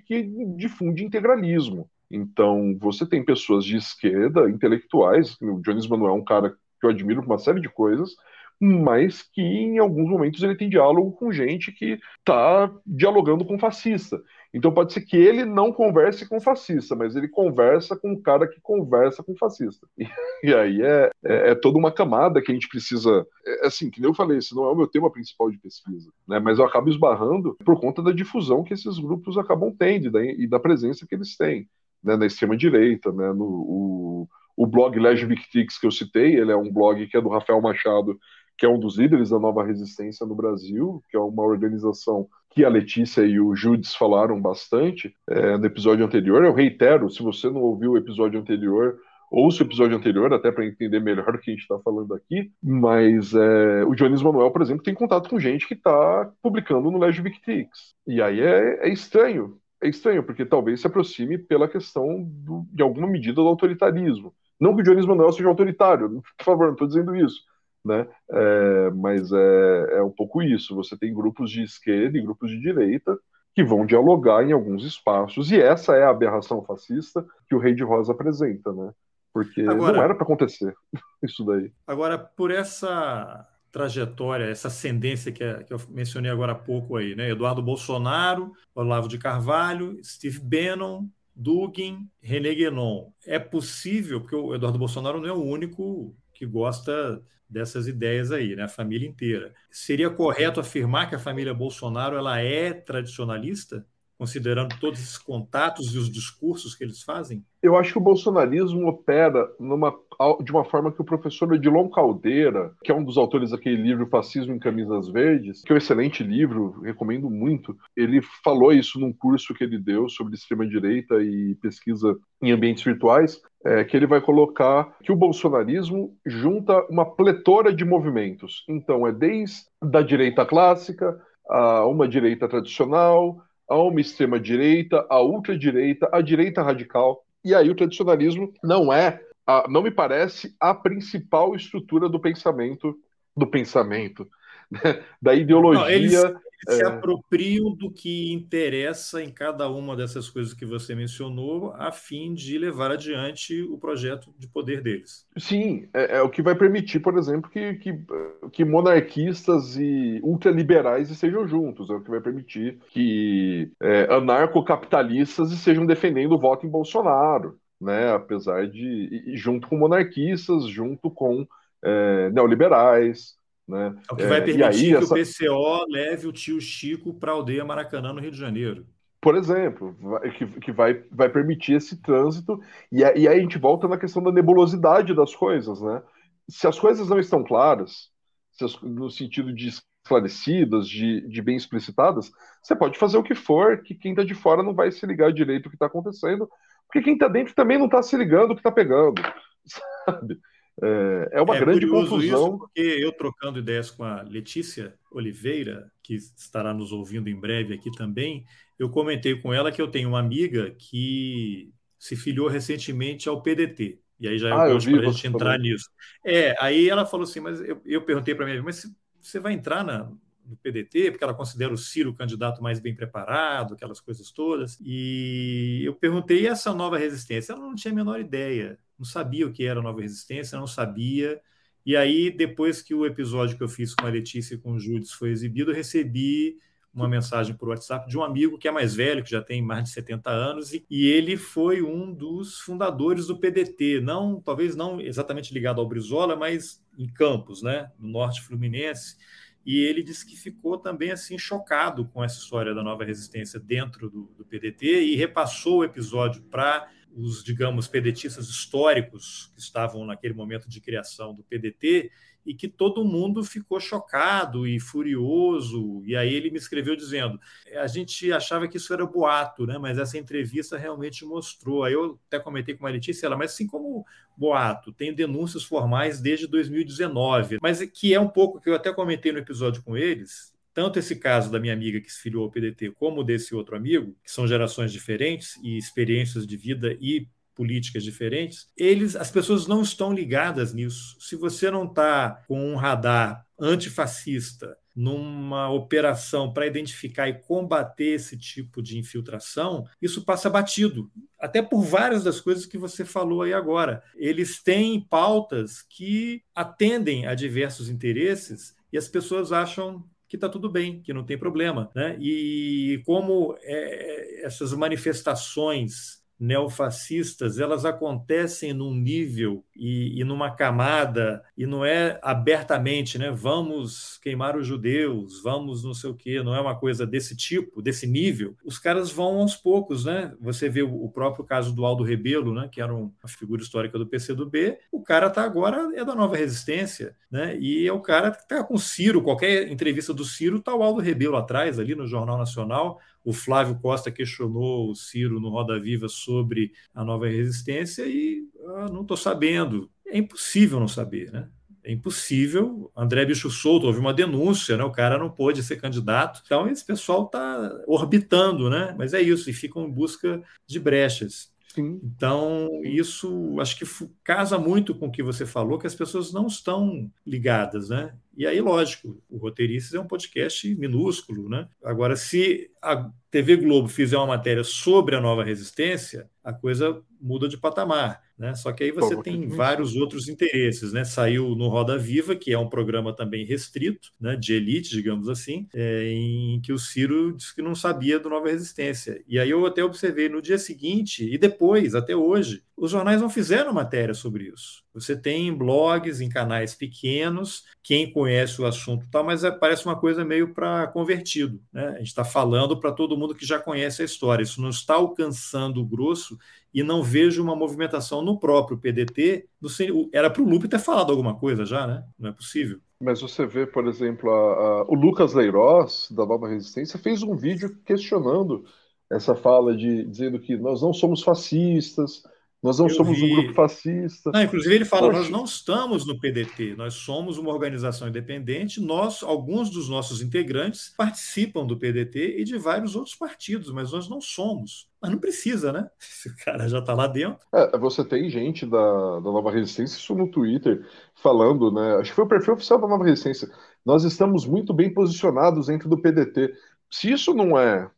que difunde integralismo. Então, você tem pessoas de esquerda, intelectuais, o Jones Manuel é um cara que eu admiro por uma série de coisas, mas que em alguns momentos ele tem diálogo com gente que está dialogando com fascista. Então pode ser que ele não converse com fascista, mas ele conversa com o cara que conversa com fascista. E, e aí é, é, é, toda uma camada que a gente precisa. É, assim, que nem eu falei, esse não é o meu tema principal de pesquisa, né? mas eu acabo esbarrando por conta da difusão que esses grupos acabam tendo e da, e da presença que eles têm né? na extrema-direita, né? no, o, o blog Legivictix que eu citei, ele é um blog que é do Rafael Machado, que é um dos líderes da Nova Resistência no Brasil, que é uma organização que a Letícia e o Judes falaram bastante é, no episódio anterior. Eu reitero, se você não ouviu o episódio anterior, ouça o episódio anterior até para entender melhor o que a gente está falando aqui, mas é, o Dionísio Manuel, por exemplo, tem contato com gente que está publicando no Legio Victrix. E aí é, é estranho, é estranho, porque talvez se aproxime pela questão do, de alguma medida do autoritarismo. Não que o Dionísio Manuel seja autoritário, por favor, não estou dizendo isso. Né? É, mas é, é um pouco isso. Você tem grupos de esquerda e grupos de direita que vão dialogar em alguns espaços, e essa é a aberração fascista que o Rei de Rosa apresenta, né? Porque agora, não era para acontecer isso daí.
Agora, por essa trajetória, essa ascendência que, é, que, eu mencionei agora há pouco aí, né? Eduardo Bolsonaro, Olavo de Carvalho, Steve Bannon, Dugin, René Guénon. É possível, porque o Eduardo Bolsonaro não é o único que gosta dessas ideias aí, né? A família inteira. Seria correto afirmar que a família Bolsonaro ela é tradicionalista, considerando todos esses contatos e os discursos que eles fazem?
Eu acho que o bolsonarismo opera numa, de uma forma que o professor Edilon Caldeira, que é um dos autores daquele livro Fascismo em Camisas Verdes, que é um excelente livro, recomendo muito, ele falou isso num curso que ele deu sobre extrema-direita e pesquisa em ambientes virtuais, é, que ele vai colocar que o bolsonarismo junta uma pletora de movimentos. Então, é desde da direita clássica a uma direita tradicional, a uma extrema-direita, a ultradireita, a direita radical. E aí o tradicionalismo não é, a, não me parece, a principal estrutura do pensamento, do pensamento, né? da ideologia. Não,
eles. Se apropriam do que interessa em cada uma dessas coisas que você mencionou, a fim de levar adiante o projeto de poder deles.
Sim, é, é o que vai permitir, por exemplo, que, que, que monarquistas e ultraliberais estejam juntos, é o que vai permitir que é, anarcocapitalistas estejam defendendo o voto em Bolsonaro. Né, apesar de, junto com monarquistas, junto com é, neoliberais, né?
É o que vai permitir é, aí, que essa... o PCO leve o tio Chico para a aldeia Maracanã, no Rio de Janeiro.
Por exemplo, que, que vai, vai permitir esse trânsito, e, e aí a gente volta na questão da nebulosidade das coisas. Né? Se as coisas não estão claras, as, no sentido de esclarecidas, de, de bem explicitadas, você pode fazer o que for, que quem está de fora não vai se ligar direito o que está acontecendo, porque quem está dentro também não está se ligando o que está pegando, sabe? É, é uma é grande confusão. Isso
porque eu trocando ideias com a Letícia Oliveira, que estará nos ouvindo em breve aqui também, eu comentei com ela que eu tenho uma amiga que se filiou recentemente ao PDT. E aí já é ah, eu para a gente entrar nisso. É, aí ela falou assim, mas eu, eu perguntei para mim, mas você vai entrar na, no PDT, porque ela considera o Ciro o candidato mais bem preparado, aquelas coisas todas. E eu perguntei, e essa nova resistência? Ela não tinha a menor ideia não sabia o que era Nova Resistência, não sabia. E aí, depois que o episódio que eu fiz com a Letícia e com o Júlio foi exibido, eu recebi uma mensagem por WhatsApp de um amigo que é mais velho, que já tem mais de 70 anos, e, e ele foi um dos fundadores do PDT, não, talvez não exatamente ligado ao Brizola, mas em Campos, né, no norte fluminense. E ele disse que ficou também assim chocado com essa história da nova resistência dentro do, do PDT e repassou o episódio para os, digamos, pedetistas históricos que estavam naquele momento de criação do PDT e que todo mundo ficou chocado e furioso. E aí ele me escreveu dizendo: a gente achava que isso era boato, né? mas essa entrevista realmente mostrou. Aí eu até comentei com a Letícia, ela, mas assim como boato, tem denúncias formais desde 2019, mas que é um pouco que eu até comentei no episódio com eles, tanto esse caso da minha amiga que se filiou ao PDT, como desse outro amigo, que são gerações diferentes e experiências de vida e políticas diferentes, eles, as pessoas não estão ligadas nisso. Se você não está com um radar antifascista numa operação para identificar e combater esse tipo de infiltração, isso passa batido. Até por várias das coisas que você falou aí agora. Eles têm pautas que atendem a diversos interesses e as pessoas acham que está tudo bem, que não tem problema. Né? E como é, essas manifestações neofascistas, elas acontecem num nível e, e, numa camada, e não é abertamente, né? Vamos queimar os judeus, vamos não sei o quê, não é uma coisa desse tipo, desse nível. Os caras vão aos poucos, né? Você vê o, próprio caso do Aldo Rebelo, né? Que era uma figura histórica do PCdoB, o cara tá agora é da nova resistência, né? E é o cara que tá com o Ciro, qualquer entrevista do Ciro tá o Aldo Rebelo atrás, ali no Jornal Nacional, o Flávio Costa questionou o Ciro no Roda Viva sobre a nova resistência e Ah, não estou sabendo. É impossível não saber, né? É impossível. André Bicho Solto, houve uma denúncia, né? o cara não pôde ser candidato. Então, esse pessoal está orbitando, né? mas é isso, e ficam em busca de brechas. Sim. Então, isso acho que casa muito com o que você falou, que as pessoas não estão ligadas, né? E aí, lógico, o Roteiristas é um podcast minúsculo, né? Agora, se a TV Globo fizer uma matéria sobre a nova resistência, a coisa muda de patamar. Né? Só que aí você Pô, tem vários outros interesses. Né? Saiu no Roda Viva, que é um programa também restrito, né? de elite, digamos assim, é, em que o Ciro disse que não sabia do Nova Resistência. E aí eu até observei no dia seguinte e depois, até hoje, os jornais não fizeram matéria sobre isso. Você tem blogs em canais pequenos, quem conhece o assunto tal, mas é, parece uma coisa meio para convertido. Né? A gente está falando para todo mundo que já conhece a história. Isso não está alcançando o grosso e não vejo uma movimentação no próprio PDT. Do, era para o Lupe ter falado alguma coisa já, né? Não é possível.
Mas você vê, por exemplo, a, a, o Lucas Leirós, da Nova Resistência, fez um vídeo questionando essa fala de dizendo que nós não somos fascistas, nós não eu somos vi. um grupo fascista.
Não, inclusive ele fala, Poxa. nós não estamos no PDT, nós somos uma organização independente, nós, alguns dos nossos integrantes participam do PDT e de vários outros partidos, mas nós não somos. Mas não precisa, né? Esse cara já está lá dentro.
É, você tem gente da, da Nova Resistência, isso no Twitter, falando, né? Acho que foi o perfil oficial da Nova Resistência. Nós estamos muito bem posicionados dentro do PDT. Se isso não é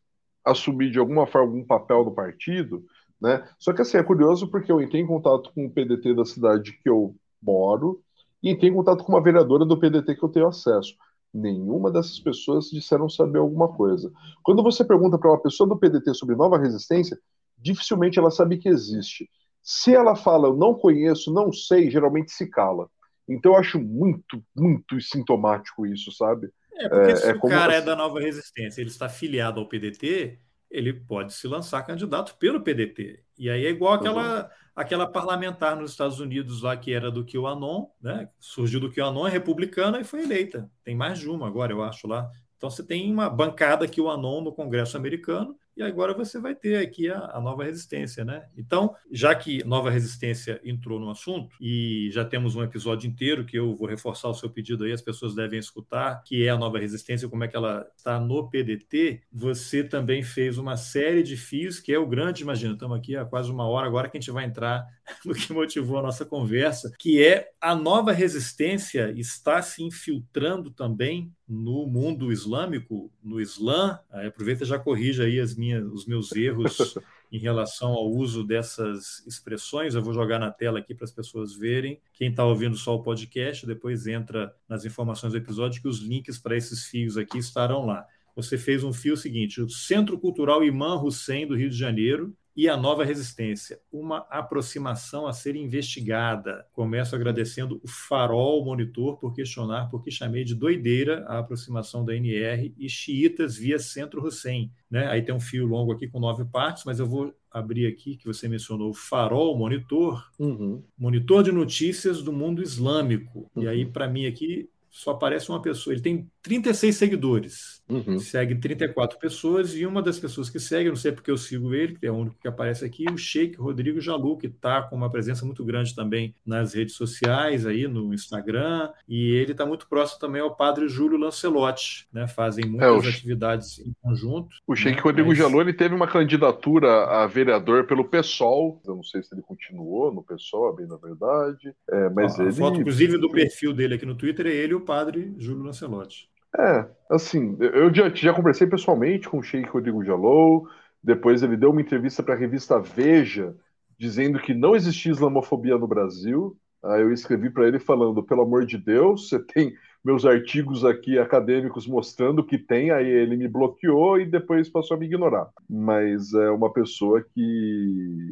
assumir de alguma forma algum papel do partido, né? Só que assim, é curioso porque eu entrei em contato com o PDT da cidade que eu moro e entrei em contato com uma vereadora do PDT que eu tenho acesso. Nenhuma dessas pessoas disseram saber alguma coisa. Quando você pergunta para uma pessoa do PDT sobre nova resistência, dificilmente ela sabe que existe. Se ela fala, eu não conheço, não sei, geralmente se cala. Então eu acho muito, muito sintomático isso, sabe?
É, porque é, se é o cara é da nova resistência, ele está afiliado ao PDT, ele pode se lançar candidato pelo PDT. E aí é igual aquela, uhum. aquela parlamentar nos Estados Unidos lá que era do QAnon, né? Surgiu do QAnon, é republicana e foi eleita. Tem mais de uma agora, eu acho lá. Então você tem uma bancada QAnon no Congresso americano e agora você vai ter aqui a, a, nova resistência, né? Então, já que nova resistência entrou no assunto e já temos um episódio inteiro que eu vou reforçar o seu pedido aí, as pessoas devem escutar, que é a nova resistência, como é que ela está no PDT, você também fez uma série de fios que é o grande, imagina, estamos aqui há quase uma hora agora que a gente vai entrar no que motivou a nossa conversa, que é a nova resistência está se infiltrando também no mundo islâmico, no Islã. Aproveita e já corrija aí as minhas minha, os meus erros em relação ao uso dessas expressões. Eu vou jogar na tela aqui para as pessoas verem. Quem está ouvindo só o podcast, depois entra nas informações do episódio, que os links para esses fios aqui estarão lá. Você fez um fio seguinte: o Centro Cultural Imã Hussein do Rio de Janeiro e a nova resistência, uma aproximação a ser investigada. Começo agradecendo o Farol Monitor por questionar porque chamei de doideira a aproximação da NR e xiitas via Centro Hussein. Né? Aí tem um fio longo aqui com nove partes, mas eu vou abrir aqui que você mencionou o Farol Monitor, uhum. monitor de notícias do mundo islâmico. Uhum. E aí, para mim aqui, só aparece uma pessoa. Ele tem 36 seguidores. Uhum. Segue 34 pessoas e uma das pessoas que segue, não sei porque eu sigo ele, que é o único que aparece aqui, o Sheik Rodrigo Jalu, que está com uma presença muito grande também nas redes sociais, aí no Instagram, e ele está muito próximo também ao padre Júlio Lancelotti, né? Fazem é, muitas é, atividades em conjunto.
O Sheik né? Rodrigo Mas... Jalu ele teve uma candidatura a vereador pelo PSOL, eu não sei se ele continuou no PSOL, bem na verdade, é, mas ele... A
foto, inclusive, do perfil dele aqui no Twitter é ele e o padre Júlio Lancelotti.
É, assim, eu já, já conversei pessoalmente com o Sheik Rodrigo Jalou, depois ele deu uma entrevista para a revista Veja, dizendo que não existia islamofobia no Brasil. Aí eu escrevi para ele falando: pelo amor de Deus, você tem meus artigos aqui acadêmicos mostrando que tem. Aí ele me bloqueou e depois passou a me ignorar. Mas é uma pessoa que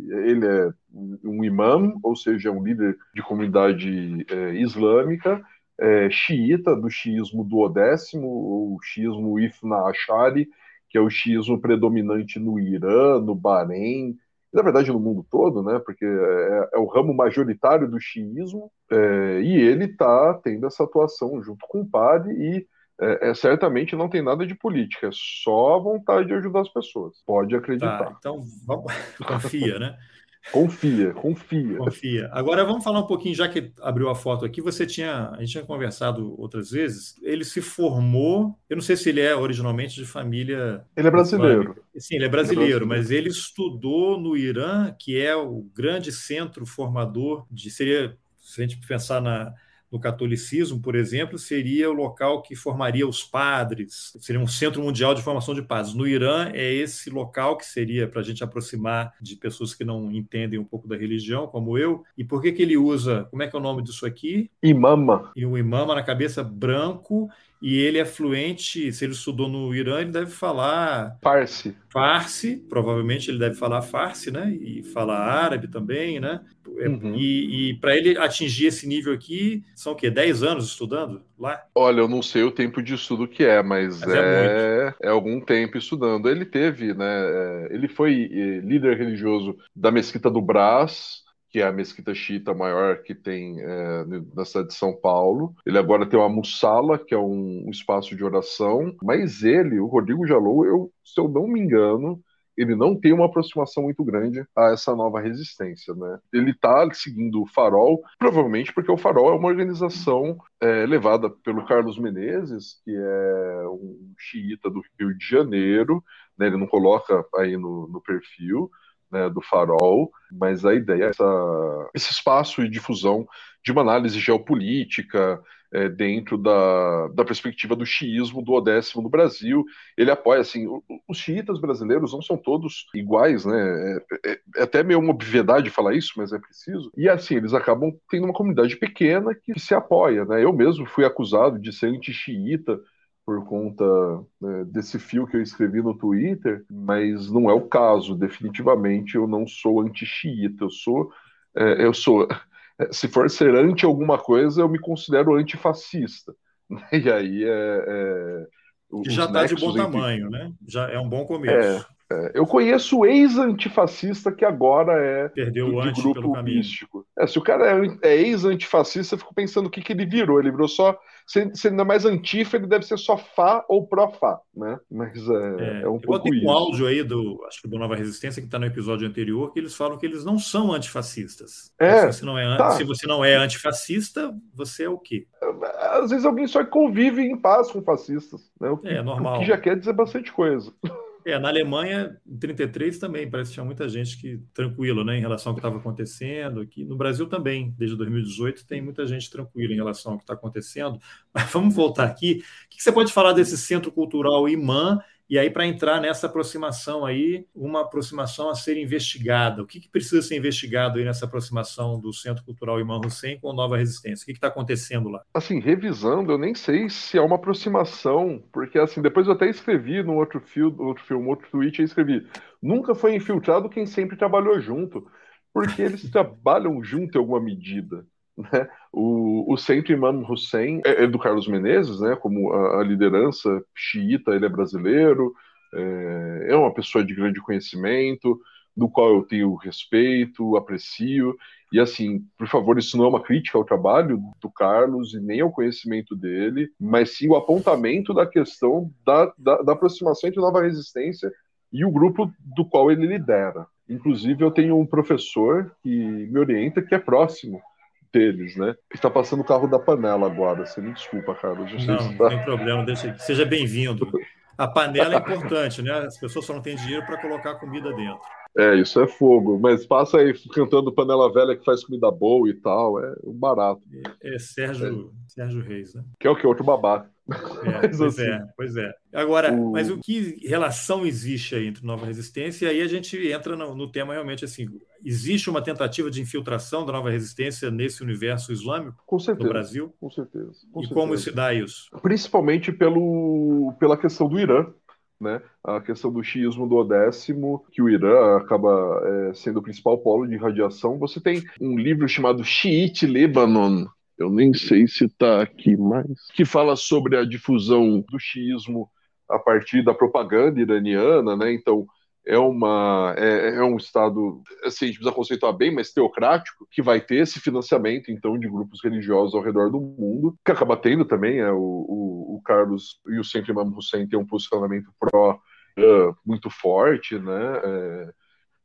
ele é um imã, ou seja, um líder de comunidade é, islâmica é, xiita, do xiismo duodécimo, o xiismo Ifna Ashari, que é o xiismo predominante no Irã, no Bahrein, na verdade no mundo todo, né, porque é, é o ramo majoritário do xiismo, é, e ele está tendo essa atuação junto com o padre e é, é, certamente não tem nada de política, é só a vontade de ajudar as pessoas. Pode acreditar. Tá,
então, vamos... confia, né?
Confia, confia.
Confia. Agora vamos falar um pouquinho, já que abriu a foto aqui, você tinha, a gente tinha conversado outras vezes, ele se formou, eu não sei se ele é originalmente de família...
Ele é brasileiro.
Sim, ele é brasileiro, ele é brasileiro, mas ele estudou no Irã, que é o grande centro formador de, seria, se a gente pensar na, no catolicismo, por exemplo, seria o local que formaria os padres, seria um centro mundial de formação de padres. No Irã, é esse local que seria para a gente aproximar de pessoas que não entendem um pouco da religião, como eu. E por que, que ele usa, como é que é o nome disso aqui?
Imama.
E um imama na cabeça branco e ele é fluente, se ele estudou no Irã, ele deve falar
Farsi.
Farsi, provavelmente ele deve falar Farsi, né? E falar árabe também, né? É, uhum. E, e para ele atingir esse nível aqui, são o quê? 10 anos estudando lá?
Olha, eu não sei o tempo de estudo que é, mas, mas é, é, é, algum tempo estudando. Ele teve, né? É, ele foi eh, líder religioso da Mesquita do Brás, que é a mesquita xiita maior que tem é, na cidade de São Paulo. Ele agora tem uma Mussala, que é um, um espaço de oração, mas ele, o Rodrigo Jalou, eu, se eu não me engano, ele não tem uma aproximação muito grande a essa nova resistência, né? Ele está seguindo o Farol, provavelmente porque o Farol é uma organização é, levada pelo Carlos Menezes, que é um xiita do Rio de Janeiro, né? Ele não coloca aí no, no perfil, né, do farol, mas a ideia é essa, esse espaço de difusão de uma análise geopolítica é, dentro da, da perspectiva do xiismo do Odécimo no Brasil. Ele apoia, assim, os xiitas brasileiros não são todos iguais, né? É, é, é até meio uma obviedade falar isso, mas é preciso. E assim, eles acabam tendo uma comunidade pequena que se apoia, né? Eu mesmo fui acusado de ser anti-xiita por conta né, desse fio que eu escrevi no Twitter, mas não é o caso. Definitivamente eu não sou anti-xiita, eu sou. É, eu sou. Se for ser anti alguma coisa, eu me considero antifascista. E aí é. é
já está de bom entre... tamanho, né? Já é um bom começo.
É, é, eu conheço o ex-antifascista que agora é
Perdeu do,
de grupo místico. É, se o cara é, é ex-antifascista, eu fico pensando o que, que ele virou. Ele virou só. Se, se não é mais antifa, ele deve ser só Fá ou pró-Fá, né? Mas é, é, é um eu pouco isso.
um áudio aí do, acho que do Nova Resistência, que está no episódio anterior, que eles falam que eles não são antifascistas.
É,
se, você não é, tá. se você não é antifascista, você é o quê?
Às vezes alguém só convive em paz com fascistas. Né? O que,
é normal.
O que já quer dizer bastante coisa.
É, na Alemanha, em 33 também, parece que tinha muita gente que tranquila, né, em relação ao que estava acontecendo. Aqui no Brasil também, desde 2018, tem muita gente tranquila em relação ao que está acontecendo. Mas vamos voltar aqui. O que você pode falar desse centro cultural imã e aí, para entrar nessa aproximação aí, uma aproximação a ser investigada. O que, que, precisa ser investigado aí nessa aproximação do Centro Cultural Imã Hussein com Nova Resistência? O que está acontecendo lá?
Assim, revisando, eu nem sei se é uma aproximação, porque assim, depois eu até escrevi no outro filme, outro filme, outro tweet, eu escrevi, nunca foi infiltrado quem sempre trabalhou junto, porque eles trabalham junto em alguma medida. Né? O, o centro Imam Hussein é, é, do Carlos Menezes, né? como a, a liderança xiita, ele é brasileiro, é, é, uma pessoa de grande conhecimento, do qual eu tenho respeito, aprecio, e assim, por favor, isso não é uma crítica ao trabalho do Carlos e nem ao conhecimento dele, mas sim o apontamento da questão da, da, da aproximação entre Nova Resistência e o grupo do qual ele lidera. Inclusive, eu tenho um professor que me orienta que é próximo deles, né? Está passando o carro da panela agora. Você me desculpa, Carlos.
Não, não, não tá... tem problema. Deixa... Seja bem-vindo. A panela é importante, né? As pessoas só não têm dinheiro para colocar comida dentro.
É, isso é fogo. Mas passa aí cantando panela velha que faz comida boa e tal. É um barato.
É, é Sérgio, é. Sérgio Reis, né?
Que é o que? Outro babaca.
É, pois assim, é, pois é. Agora, o... mas o que relação existe aí entre Nova Resistência? E aí a gente entra no, no, tema realmente assim: existe uma tentativa de infiltração da Nova Resistência nesse universo islâmico
com certeza,
no Brasil?
Com certeza. Com
e
certeza.
como se dá isso?
Principalmente pelo, pela questão do Irã. Né, a questão do xiismo do Odécimo, que o Irã acaba é, sendo o principal polo de radiação. Você tem um livro chamado Shiite Lebanon, eu nem sei se está aqui mais, que fala sobre a difusão do xiismo a partir da propaganda iraniana, né? Então é uma é, é, um estado assim, a gente precisa conceituar bem, mas teocrático, que vai ter esse financiamento então de grupos religiosos ao redor do mundo, que acaba tendo também é, o, o, o Carlos e o Centro Imam Hussein tem um posicionamento pró uh, muito forte, né? É,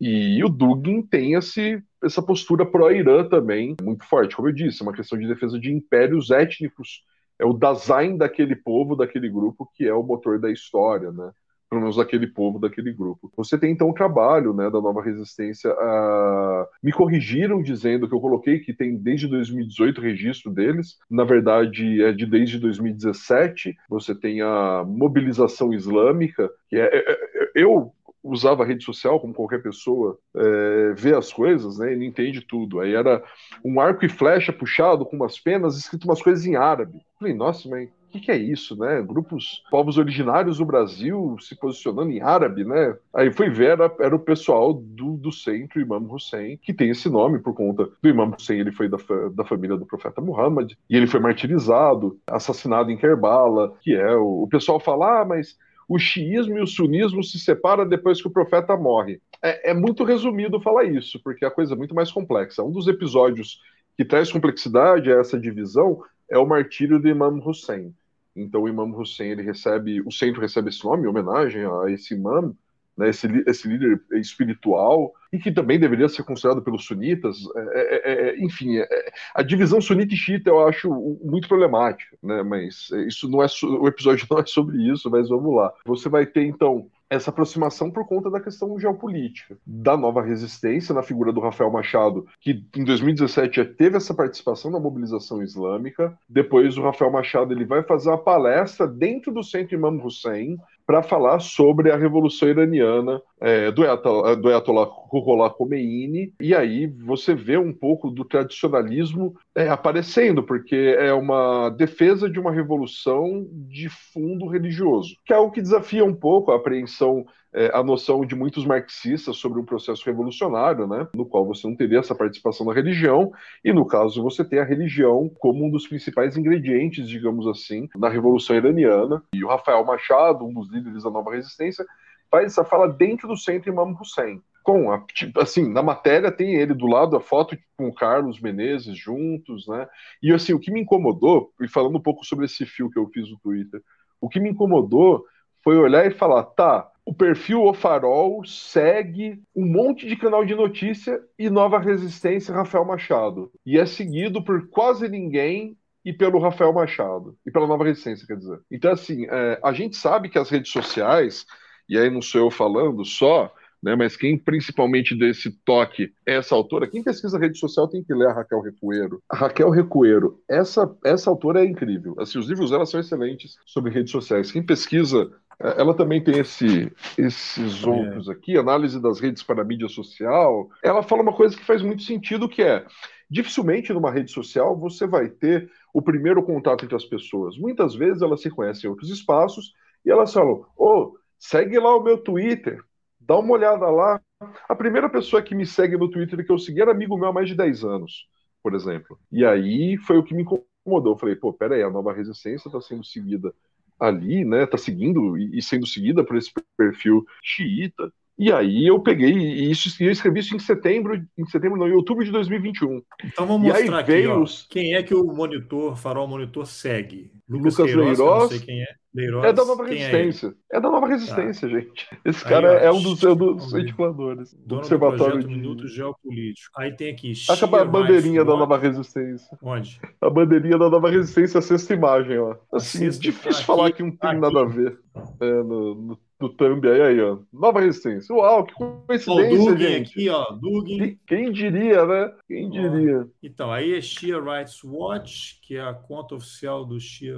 E o Dugin tem esse, essa postura pró-Irã também, muito forte. Como eu disse, é uma questão de defesa de impérios étnicos. É o design daquele povo, daquele grupo, que é o motor da história, né? pelo menos daquele povo, daquele grupo. Você tem então o trabalho né, da nova resistência. Uh, me corrigiram dizendo que eu coloquei que tem desde 2018 registro deles. Na verdade, é de desde 2017. Você tem a mobilização islâmica, que é, é, é eu usava a rede social como qualquer pessoa é, vê as coisas, né? Ele entende tudo. Aí era um arco e flecha puxado com umas penas, escrito umas coisas em árabe. Falei, nossa, mas o que, que, é isso, né? Grupos, povos originários do Brasil se posicionando em árabe, né? Aí fui ver, era, era o pessoal do, do centro Imam Hussein, que tem esse nome por conta do Imam Hussein, ele foi da, da família do profeta Muhammad, e ele foi martirizado, assassinado em Kerbala, que é o, o pessoal fala, ah, mas o xiismo e o sunismo se separam depois que o profeta morre. É, é, muito resumido falar isso, porque a coisa é muito mais complexa. Um dos episódios que traz complexidade a essa divisão é o martírio do Imam Hussein. Então o Imam Hussein ele recebe, o centro recebe esse nome, em homenagem a esse imam, né, esse, esse líder espiritual, e que também deveria ser considerado pelos sunitas. É, é, é, é enfim, é, a divisão sunita e xiita eu acho muito problemática, né, mas isso não é o episódio não é sobre isso, mas vamos lá. Você vai ter então essa aproximação por conta da questão geopolítica, da nova resistência na figura do Rafael Machado, que em 2017 já teve essa participação na mobilização islâmica. Depois o Rafael Machado ele vai fazer uma palestra dentro do Centro Imam Hussein para falar sobre a Revolução Iraniana é, do, Ayatollah, do Ayatollah Ruhollah Khomeini, e aí você vê um pouco do tradicionalismo é, aparecendo, porque é uma defesa de uma revolução de fundo religioso, que é algo que desafia um pouco a apreensão é, a noção de muitos marxistas sobre um processo revolucionário, né, no qual você não teria essa participação da religião, e no caso você tem a religião como um dos principais ingredientes, digamos assim, na Revolução Iraniana. E o Rafael Machado, um dos líderes da nova resistência, faz essa fala dentro do centro Imam Hussein. Com a, tipo, assim, na matéria tem ele do lado, a foto com o Carlos Menezes juntos, né? E assim, o que me incomodou, e falando um pouco sobre esse fio que eu fiz no Twitter, o que me incomodou foi olhar e falar, tá, o perfil O Farol segue um monte de canal de notícia e Nova Resistência Rafael Machado. E é seguido por quase ninguém e pelo Rafael Machado. E pela Nova Resistência, quer dizer. Então, assim, é, a gente sabe que as redes sociais, e aí não sou eu falando só, né, mas quem principalmente desse toque é essa autora, quem pesquisa rede social tem que ler a Raquel Recueiro. A Raquel Recueiro, essa, essa autora é incrível. Assim, os livros dela são excelentes sobre redes sociais. Quem pesquisa é, ela também tem esse, esses outros aqui, análise das redes para a mídia social. Ela fala uma coisa que faz muito sentido, que é dificilmente numa rede social você vai ter o primeiro contato entre as pessoas. Muitas vezes elas se conhecem em outros espaços e elas falam: ô, oh, segue lá o meu Twitter, Dá uma olhada lá. A primeira pessoa que me segue no Twitter que eu segui era amigo meu há mais de 10 anos, por exemplo. E aí foi o que me incomodou. Eu falei, pô, peraí, a nova resistência está sendo seguida ali, né? Tá seguindo e sendo seguida por esse perfil xiita. E aí eu peguei e isso eu escrevi isso em setembro, em setembro não, em outubro de 2021.
Então vamos e mostrar aqui, ó, quem é que o monitor, farol monitor segue.
Lucas, Lucas Queiroz, Leiroz, não sei quem é. Leiroz, é da Nova é Resistência. É, é, da Nova Resistência, tá. gente. Esse Aí, cara ó, é um dos, é dos articuladores
do Observatório do de Minuto Geopolítico. Aí tem aqui.
Acaba a bandeirinha da Nova Resistência.
Onde?
A bandeirinha da Nova Resistência, a sexta imagem, ó. Assim, é difícil aqui, falar que não tem aqui. nada a ver é, no, no do thumb aí, aí, ó. Nova resistência. Uau, que coincidência, gente.
aqui, ó. Dugin.
Quem diria, né? Quem diria?
Então, aí é Shia Rights Watch, que é a conta oficial do Shia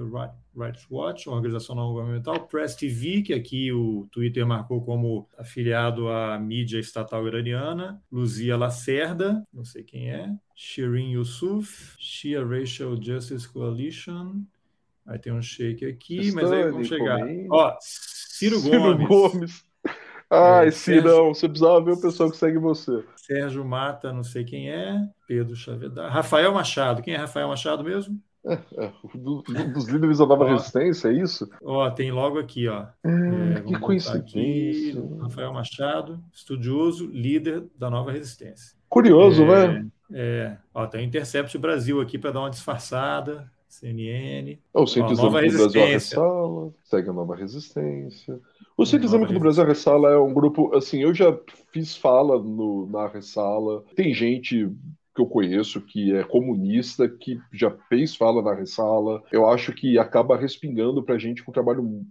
Rights Watch, uma organização não governamental. Press TV, que aqui o Twitter marcou como afiliado à mídia estatal iraniana. Luzia Lacerda, não sei quem é. Shirin Yusuf, Shia Racial Justice Coalition. Aí tem um shake aqui, Stanley, mas aí vamos chegar. Ó, Ciro, Ciro Gomes. Gomes.
Ai, é, Cirão, Sérgio... você precisava ver o pessoal que segue você.
Sérgio Mata, não sei quem é. Pedro Chavedar. Rafael Machado. Quem é Rafael Machado mesmo?
É, é, do, dos líderes da nova ó, resistência, é isso?
Ó, tem logo aqui, ó.
É, que coincidência.
Aqui, Rafael Machado, estudioso, líder da nova resistência.
Curioso, né?
É, ó, tem Intercept Brasil aqui para dar uma disfarçada. CNN.
O Centro Islâmico do Brasil Ressala, segue a Nova Resistência. O Centro Islâmico do Brasil, Ressala, é um grupo, assim, eu já fiz fala no, na Ressala, tem gente que eu conheço que é comunista, que já fez fala na Ressala, eu acho que acaba respingando pra gente com um trabalho,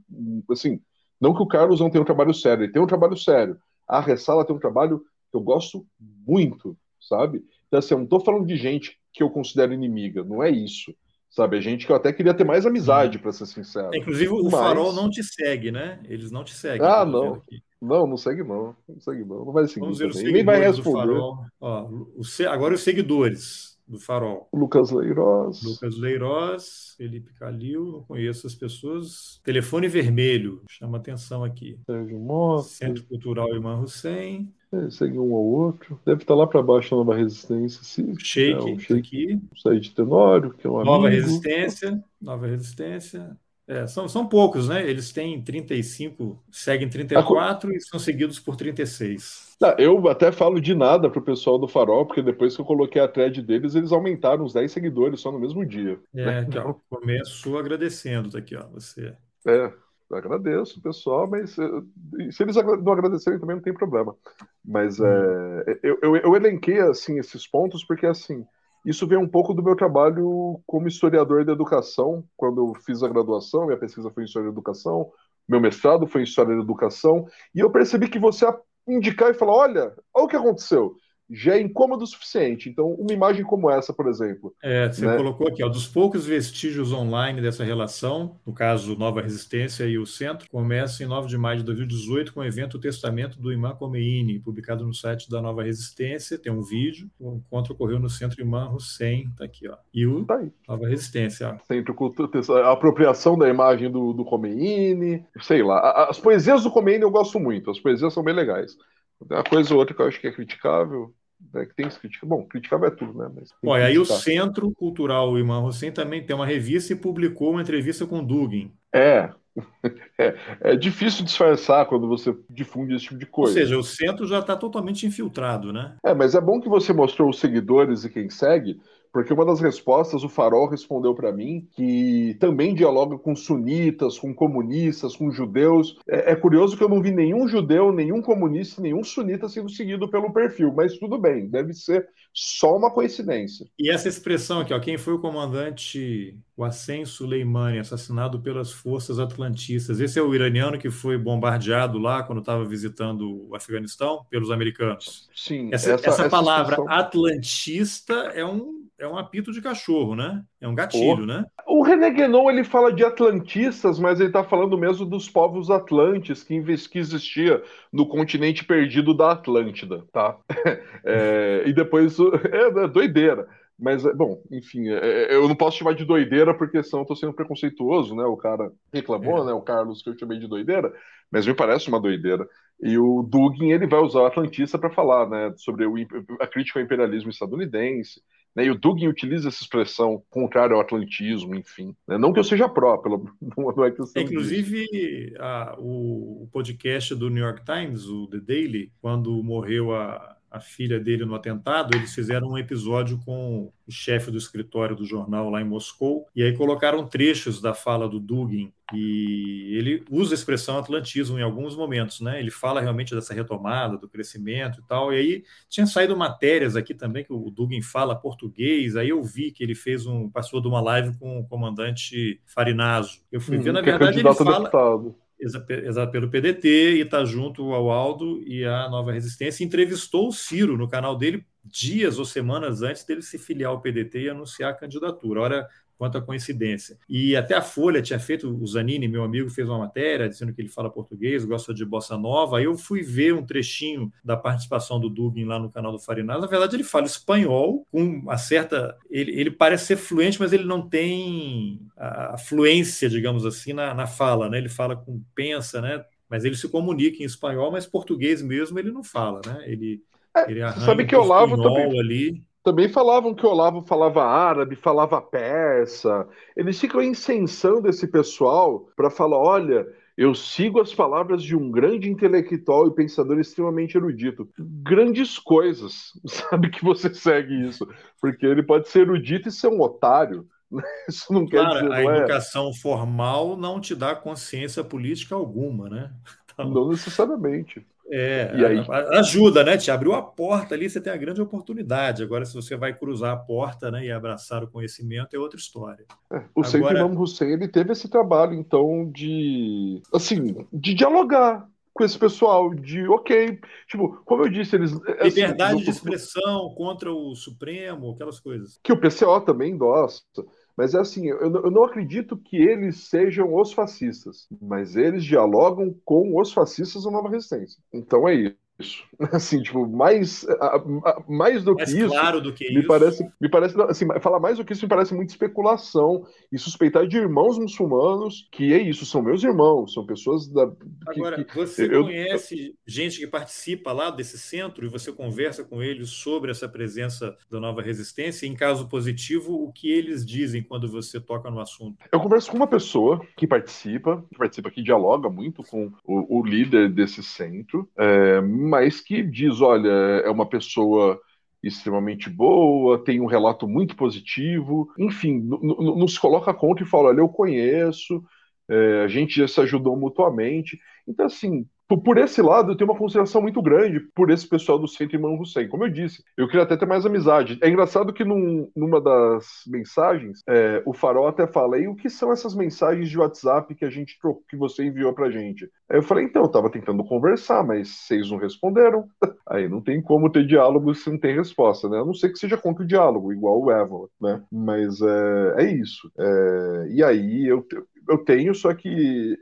assim, não que o Carlos não tenha um trabalho sério, ele tem um trabalho sério, a Ressala tem um trabalho que eu gosto muito, sabe? Então, assim, eu não tô falando de gente que eu considero inimiga, não é isso. Sabe, é gente que eu até queria ter mais amizade, para ser sincero.
Inclusive, o Mas... Farol não te segue, né? Eles não te seguem.
Ah, não. Não, não segue não. Não segue não. Não vai seguir. Vamos ver os Nem vai responder.
Ó, o, agora os seguidores do Farol.
Lucas Leiroz.
Lucas Leiroz, Felipe Calil, não conheço as pessoas. Telefone Vermelho, chama atenção aqui.
Sérgio Mota.
Centro Cultural Iman Hussein.
É, segue um ou outro. Deve estar lá para baixo na Nova Resistência. Se,
shake, é, um shake aqui.
Said Tenório, que é um
Nova
amigo.
Resistência. Nova Resistência. É, são, são poucos, né? Eles têm 35, seguem 34 a... e são seguidos por 36.
Não, eu até falo de nada pro pessoal do Farol, porque depois que eu coloquei a thread deles, eles aumentaram uns 10 seguidores só no mesmo dia.
É, né? ó, começo agradecendo, tá aqui, ó, você.
É, agradeço, pessoal, mas eh, se eles não agradecerem também não tem problema. Mas hum. é, eu, eu, eu, elenquei assim esses pontos porque assim isso vem um pouco do meu trabalho como historiador da educação, quando eu fiz a graduação, minha pesquisa foi em história da educação, meu mestrado foi em história da educação, e eu percebi que você indicar e falar, olha, olha o que aconteceu já é incômodo o suficiente. Então, uma imagem como essa, por exemplo.
É, você né? colocou aqui, ó, dos poucos vestígios online dessa relação, no caso Nova Resistência e o Centro, começa em 9 de maio de 2018 com o evento Testamento do Imã Khomeini, publicado no site da Nova Resistência, tem um vídeo, o encontro ocorreu no Centro Imã Hussein, tá aqui, ó. E o tá Nova Resistência, ó.
Centro a apropriação da imagem do, do Khomeini, sei lá. As poesias do Khomeini eu gosto muito, as poesias são bem legais. Uma coisa ou outra que eu acho que é criticável, né, que tem crítica. Bom, criticável é tudo, né? Mas
Bom, e aí o Centro Cultural Imam Hussein também tem uma revista e publicou uma entrevista com Dugin.
É. é. É difícil disfarçar quando você difunde esse tipo de coisa.
Ou seja, o centro já está totalmente infiltrado, né?
É, mas é bom que você mostrou os seguidores e quem segue, porque uma das respostas, o Farol respondeu para mim que também dialoga com sunitas, com comunistas, com judeus. É, é, curioso que eu não vi nenhum judeu, nenhum comunista, nenhum sunita sendo seguido pelo perfil, mas tudo bem, deve ser só uma coincidência.
E essa expressão aqui, ó, quem foi o comandante Wassem Soleimani, assassinado pelas forças atlantistas? Esse é o iraniano que foi bombardeado lá quando estava visitando o Afeganistão pelos americanos.
Sim.
Essa, essa, essa palavra expressão... atlantista é um é um apito de cachorro, né? É um gatilho, oh. né?
O René Guénon, ele fala de atlantistas, mas ele está falando mesmo dos povos atlantes que, que existia no continente perdido da Atlântida, tá? É, e depois, é, é doideira. Mas, bom, enfim, é, é, eu não posso chamar de doideira porque senão eu tô sendo preconceituoso, né? O cara reclamou, é. né? O Carlos que eu chamei de doideira, mas me parece uma doideira. E o Dugin, ele vai usar o Atlantista para falar, né? Sobre o, a crítica ao imperialismo estadunidense, né? E o Dugin utiliza essa expressão contrária ao atlantismo, enfim. Né? Não que eu seja pró, pelo, não é questão
Inclusive, a, o, podcast do New York Times, o The Daily, quando morreu a, a filha dele no atentado, eles fizeram um episódio com o chefe do escritório do jornal lá em Moscou, e aí colocaram trechos da fala do Dugin, e ele usa a expressão atlantismo em alguns momentos, né? Ele fala realmente dessa retomada, do crescimento e tal, e aí tinha saído matérias aqui também que o Dugin fala português, aí eu vi que ele fez um, passou de uma live com o comandante Farinazo. Eu fui hum, ver, na verdade, ele fala... Deputado pelo PDT e está junto ao Aldo e à Nova Resistência. Entrevistou o Ciro no canal dele dias ou semanas antes dele se filiar ao PDT e anunciar a candidatura. Olha quanto à coincidência. E até a Folha tinha feito, o Zanini, meu amigo, fez uma matéria dizendo que ele fala português, gosta de bossa nova. Aí eu fui ver um trechinho da participação do Dugin lá no canal do Farinaz. Na verdade, ele fala espanhol com uma certa. Ele, ele parece ser fluente, mas ele não tem a fluência, digamos assim, na, na fala, né? Ele fala com pensa, né? Mas ele se comunica em espanhol, mas português mesmo ele não fala, né? Ele,
é, ele arranha sabe que o Olavo também ali. Também falavam que o Olavo falava árabe, falava persa. Eles ficam incensando esse pessoal para falar: olha, eu sigo as palavras de um grande intelectual e pensador extremamente erudito. Grandes coisas, sabe que você segue isso, porque ele pode ser erudito e ser um otário. Isso não quer
claro,
dizer.
A é... educação formal não te dá consciência política alguma, né?
Não necessariamente.
É, e aí... ajuda, né? Te abriu a porta ali, você tem a grande oportunidade. Agora, se você vai cruzar a porta né, e abraçar o conhecimento, é outra história. É,
o Agora... Sheikh Imam Hussein ele teve esse trabalho, então, de assim, de dialogar com esse pessoal, de ok, tipo, como eu disse, eles.
Assim, Liberdade de expressão contra o Supremo, aquelas coisas.
Que o PCO também endossa. Mas é assim, eu, eu não acredito que eles sejam os fascistas, mas eles dialogam com os fascistas da nova resistência. Então é isso isso. Assim, tipo, mais, mais do mais que isso.
claro do que
me
isso.
Parece, me parece, assim, falar mais do que isso me parece muito especulação e suspeitar de irmãos muçulmanos que é isso, são meus irmãos, são pessoas da.
Que, Agora, que, você eu, conhece eu, gente que participa lá desse centro e você conversa com eles sobre essa presença da nova resistência? Em caso positivo, o que eles dizem quando você toca no assunto?
Eu converso com uma pessoa que participa, que participa, que dialoga muito com o, o líder desse centro. É, mas que diz: olha, é uma pessoa extremamente boa, tem um relato muito positivo, enfim, nos coloca contra e fala: olha, eu conheço, é, a gente já se ajudou mutuamente. Então, assim, por esse lado, eu tenho uma consideração muito grande por esse pessoal do Centro Imam Hussein. Como eu disse, eu queria até ter mais amizade. É engraçado que num, numa das mensagens, é, o Farol até fala, e o que são essas mensagens de WhatsApp que a gente que você enviou pra gente? Aí eu falei, então, eu tava tentando conversar, mas vocês não responderam. Aí não tem como ter diálogo se não tem resposta, né? A não ser que seja contra o diálogo, igual o Evan, né? Mas é, é isso. É, e aí eu, eu tenho, só que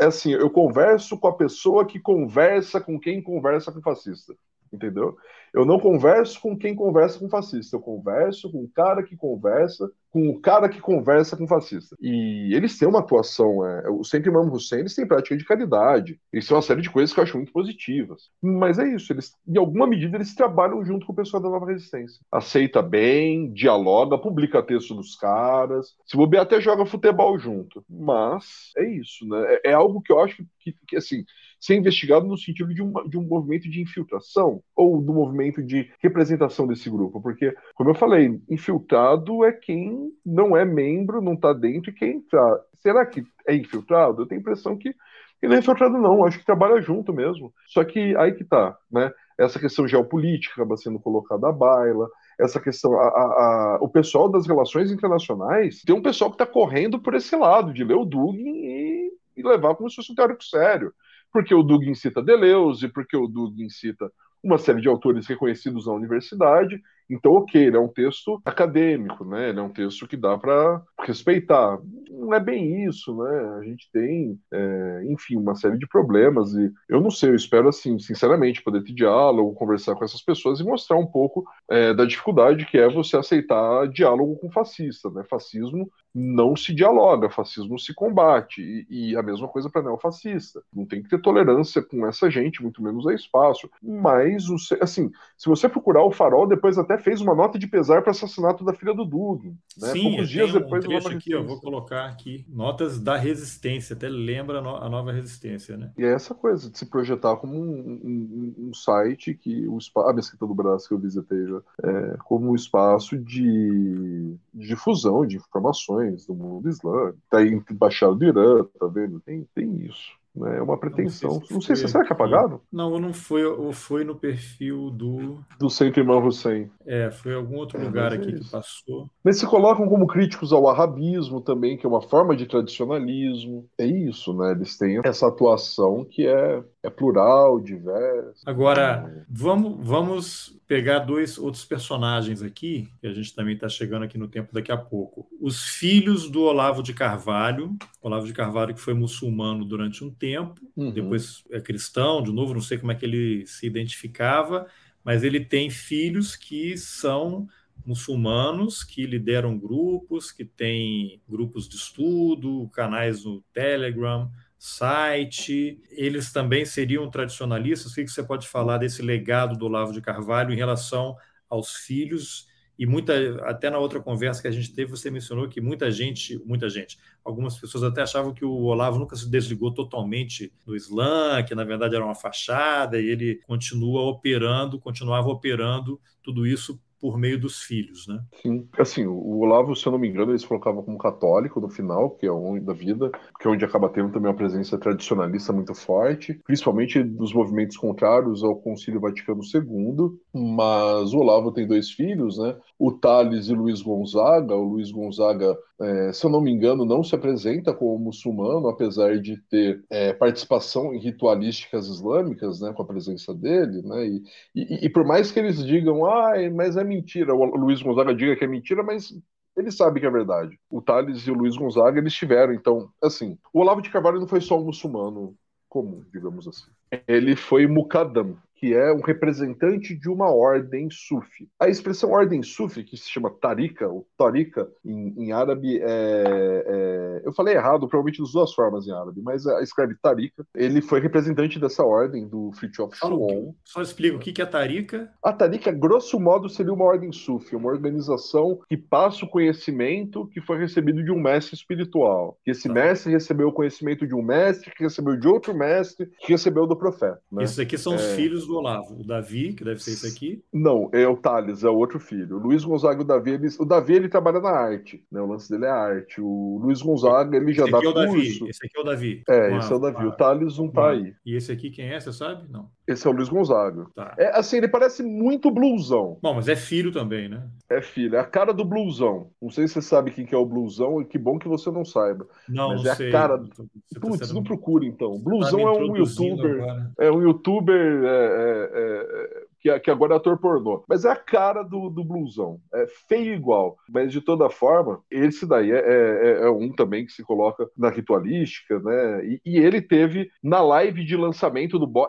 é assim, eu converso com a pessoa que conversa com quem conversa com fascista, entendeu? Eu não converso com quem conversa com fascista, eu converso com o cara que conversa com o cara que conversa com fascista. E eles têm uma atuação, é, o Centro Imam Hussein, eles têm prática de caridade, eles têm uma série de coisas que eu acho muito positivas. Mas é isso, eles, em alguma medida, eles trabalham junto com o pessoal da Nova Resistência. Aceita bem, dialoga, publica texto dos caras, se bobear até joga futebol junto. Mas é isso, né? É, é algo que eu acho que, que assim, ser investigado no sentido de, de um movimento de infiltração ou do movimento de representação desse grupo, porque, como eu falei, infiltrado é quem não é membro, não está dentro e quem está. Será que é infiltrado? Eu tenho a impressão que, que não é infiltrado, não, acho que trabalha junto mesmo. Só que aí que tá, né? Essa questão geopolítica acaba sendo colocada à baila, essa questão, a, a, a, o pessoal das relações internacionais tem um pessoal que está correndo por esse lado, de ler o Dugin e, e levar como se fosse um teórico sério porque o Dugin cita Deleuze, porque o Dugin cita uma série de autores reconhecidos na universidade. Então, ok, ele é um texto acadêmico, né? Ele é um texto que dá para respeitar. Não é bem isso, né? A gente tem, é, enfim, uma série de problemas e eu não sei, eu espero, assim, sinceramente, poder ter diálogo, conversar com essas pessoas e mostrar um pouco é, da dificuldade que é você aceitar diálogo com fascista, né? Fascismo não se dialoga, fascismo se combate e, e a mesma coisa para neofascista. Não tem que ter tolerância com essa gente, muito menos a espaço. Mas, assim, se você procurar o Farol, depois até fez uma nota de pesar para o assassinato da filha do Dugin. Né?
Sim, Poucos dias depois um trecho aqui, eu vou colocar aqui notas da resistência, até lembra a nova resistência, né?
E é essa coisa de se projetar como um, um, um site que o a mesquita do Brasil que eu visitei já, é, como um espaço de, de difusão de informações do mundo islâmico. Tá aí embaixado do Irã, tá vendo? Tem, tem isso. Né? É uma pretensão. Não sei se, não sei se será que é apagado?
Não, não foi, ou foi no perfil do.
Do Centro Imam Hussein.
É, foi algum outro é, lugar aqui é que passou.
Mas se colocam como críticos ao arabismo também, que é uma forma de tradicionalismo. É isso, né? Eles têm essa atuação que é, é plural, diversa.
Agora, vamos, vamos pegar dois outros personagens aqui, que a gente também está chegando aqui no tempo daqui a pouco. Os filhos do Olavo de Carvalho. Olavo de Carvalho, que foi muçulmano durante um tempo, uhum. depois é cristão, de novo, não sei como é que ele se identificava, mas ele tem filhos que são muçulmanos que lideram grupos, que têm grupos de estudo, canais no Telegram, site. Eles também seriam tradicionalistas. O que você pode falar desse legado do Olavo de Carvalho em relação aos filhos? E muita, até na outra conversa que a gente teve, você mencionou que muita gente, muita gente, algumas pessoas até achavam que o Olavo nunca se desligou totalmente do Islã, que na verdade era uma fachada, e ele continua operando, continuava operando tudo isso por meio dos filhos, né?
Sim. Assim, o Olavo, se eu não me engano, ele se colocava como católico no final, que é onde da vida, que é onde acaba tendo também uma presença tradicionalista muito forte, principalmente dos movimentos contrários ao Concílio Vaticano II. Mas o Olavo tem dois filhos, né? O Thales e Luiz Gonzaga. O Luiz Gonzaga, é, se eu não me engano, não se apresenta como muçulmano, apesar de ter é, participação em ritualísticas islâmicas, né, com a presença dele, né? E, e, e por mais que eles digam, ah, mas é mentira, o Luiz Gonzaga diga que é mentira, mas ele sabe que é verdade. O Thales e o Luiz Gonzaga, eles tiveram, então, assim, o Olavo de Carvalho não foi só um muçulmano comum, digamos assim. Ele foi muqaddam, que é um representante de uma ordem sufi. A expressão ordem sufi, que se chama tarika, ou tarika em, em árabe, é, é, eu falei errado, provavelmente das duas formas em árabe, mas é, escreve tarika. Ele foi representante dessa ordem do Fritjof Shalom.
Só explica o que é tarika.
A tarika, grosso modo, seria uma ordem sufi, uma organização que passa o conhecimento que foi recebido de um mestre espiritual. Que esse tá. mestre recebeu o conhecimento de um mestre, que recebeu de outro mestre, que recebeu do profeta. Né?
Esses aqui são os é. filhos do do Olavo? O Davi, que deve ser isso aqui?
Não, é o Thales, é o outro filho. O Luiz Gonzaga e o Davi, eles, o Davi ele trabalha na arte, né? O lance dele é arte. O Luiz Gonzaga, ele já esse dá
aqui é o
curso.
Davi. Esse aqui é o Davi.
É, esse é o Davi. O Thales não tá aí.
E esse aqui quem é, você sabe? Não.
Esse é o Luiz Gonzaga. Tá. É assim, ele parece muito blusão.
Bom, mas é filho também, né?
É filho, é a cara do blusão. Não sei se você sabe quem que é o blusão, e que bom que você não saiba.
Não,
mas
não
é
sei.
a cara.
Você
Putz,
tá
não procura então.
Tá
Blusão
tá
é um youtuber.
Agora.
É um youtuber. É, é, é, que, que, agora é ator pornô. Mas é a cara do, do blusão. É feio igual. Mas de toda forma, esse daí é, é, é um também que se coloca na ritualística, né? E, e ele teve na live de lançamento do. Bo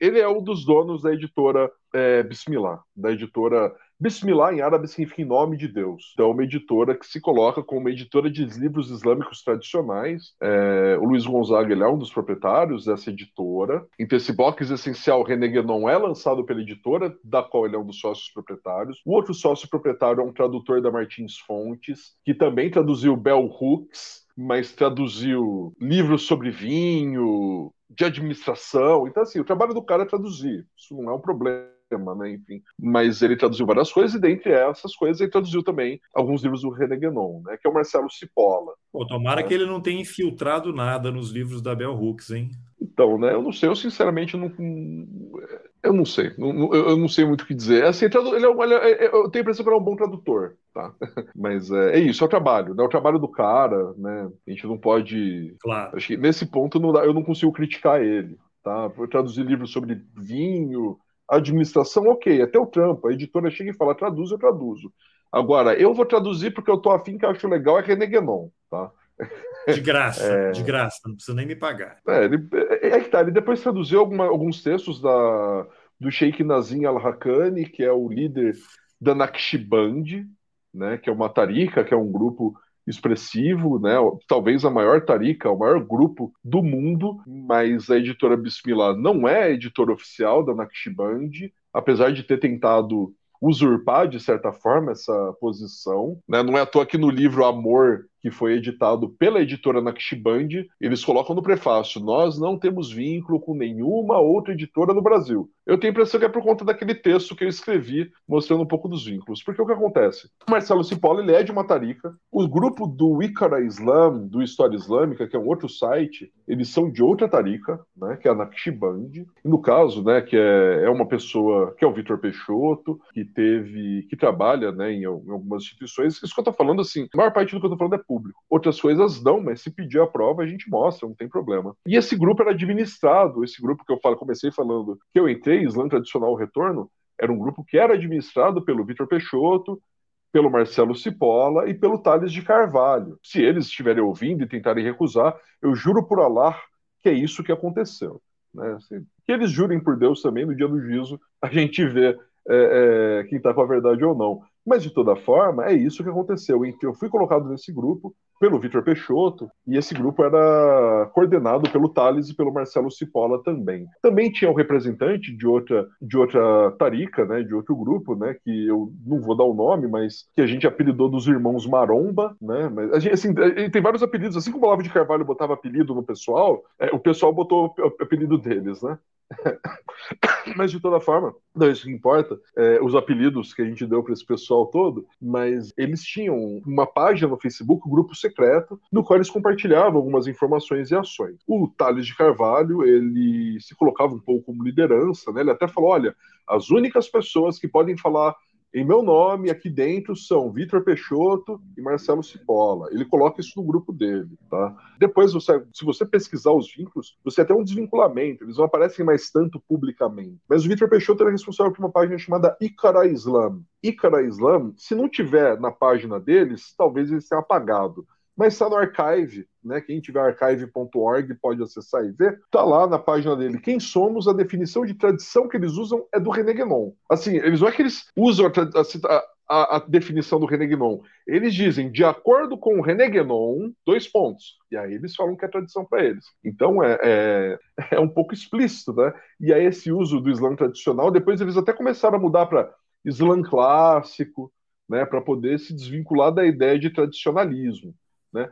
ele é um dos donos da editora é, Bismillah, da editora Bismillah em árabe significa em nome de Deus. Então, é uma editora que se coloca como uma editora de livros islâmicos tradicionais. É, o Luiz Gonzaga é um dos proprietários dessa editora. Então, esse box essencial Reneguenon é lançado pela editora, da qual ele é um dos sócios proprietários. O outro sócio proprietário é um tradutor da Martins Fontes, que também traduziu Bell Hooks, mas traduziu livros sobre vinho, de administração. Então, assim, o trabalho do cara é traduzir. Isso não é um problema. Né, enfim, mas ele traduziu várias coisas e dentre essas coisas ele traduziu também alguns livros do René Guénon, né, que é o Marcelo Cipolla.
Pô, tomara que ele não tenha infiltrado nada nos livros da Bell Hooks, hein?
Então, né, eu não sei, eu sinceramente não, eu não sei, não, eu não sei muito o que dizer. Assim, ele é, ele é, é, eu tenho a impressão que ele é um bom tradutor, tá? Mas é, é, isso, é o trabalho, né? É o trabalho do cara, né? A gente não pode.
Claro.
Acho que nesse ponto não dá, eu não consigo criticar ele, tá? Por traduzir livros sobre vinho, administração, ok, até o trampo. A editora chega e fala, traduz, eu traduzo. Agora, eu vou traduzir porque eu tô afim que eu acho legal é René Guénon, tá?
De graça, é... de graça, não precisa nem me pagar.
É, ele, é, é que tá, ele depois traduziu alguma, alguns textos da, do Sheikh Nazim al-Hakani, que é o líder da Naqshband, né, que é uma tarika, que é um grupo expressivo, né, talvez a maior tarika, o maior grupo do mundo, mas a editora Bismillah não é a editora oficial da Naqshband, apesar de ter tentado usurpar, de certa forma, essa posição. Né? Não é à toa que no livro Amor que foi editado pela editora Naqshband, eles colocam no prefácio: Nós não temos vínculo com nenhuma outra editora no Brasil. Eu tenho a impressão que é por conta daquele texto que eu escrevi mostrando um pouco dos vínculos. Porque o que acontece? O Marcelo Cipolla é de uma tarica. O grupo do Ikara Islam, do História Islâmica, que é um outro site, eles são de outra tarica, né, que é a Naqshband. E no caso, né, que é, é uma pessoa que é o Vitor Peixoto, que teve, que trabalha né, em, em algumas instituições. Isso que eu estou falando, assim, a maior parte do que eu estou falando é público. Outras coisas não, mas se pedir a prova, a gente mostra, não tem problema. E esse grupo era administrado, esse grupo que eu falo, comecei falando que eu entrei, Islã Tradicional Retorno, era um grupo que era administrado pelo Vitor Peixoto, pelo Marcelo Cipolla e pelo Thales de Carvalho. Se eles estiverem ouvindo e tentarem recusar, eu juro por Allah que é isso que aconteceu. Né? Que eles jurem por Deus também, no dia do juízo, a gente vê é, é, quem está com a verdade ou não. Mas, de toda forma, é isso que aconteceu. Eu fui colocado nesse grupo pelo Vitor Peixoto, e esse grupo era coordenado pelo Thales e pelo Marcelo Cipolla também. Também tinha um representante de outra, de outra tarica, né, de outro grupo, né, que eu não vou dar o nome, mas que a gente apelidou dos irmãos Maromba, né, mas assim, tem vários apelidos, assim como o Olavo de Carvalho botava apelido no pessoal, é, o pessoal botou o apelido deles, né. mas de toda forma, não é isso que importa, é, os apelidos que a gente deu para esse pessoal todo, mas eles tinham uma página no Facebook, um grupo secreto, no qual eles compartilhavam algumas informações e ações. O Thales de Carvalho, ele se colocava um pouco como liderança, né? ele até falou: olha, as únicas pessoas que podem falar em meu nome, aqui dentro, são Vitor Peixoto e Marcelo Cipolla. Ele coloca isso no grupo dele, tá? Depois, você, se você pesquisar os vínculos, você tem um desvinculamento, eles não aparecem mais tanto publicamente. Mas o Vitor Peixoto é responsável por uma página chamada Ikara Islam. Ikara Islam, se não tiver na página deles, talvez ele tenha apagado mas está no archive, né? Quem tiver archive.org pode acessar e ver. Está lá na página dele. Quem somos? A definição de tradição que eles usam é do René Guénon. Assim, eles não é que eles usam a, a, a definição do René Guénon. Eles dizem, de acordo com o René Guénon, dois pontos. E aí eles falam que é tradição para eles. Então é, é, é um pouco explícito, né? E aí esse uso do Islã tradicional, depois eles até começaram a mudar para Islã clássico, né? Para poder se desvincular da ideia de tradicionalismo né?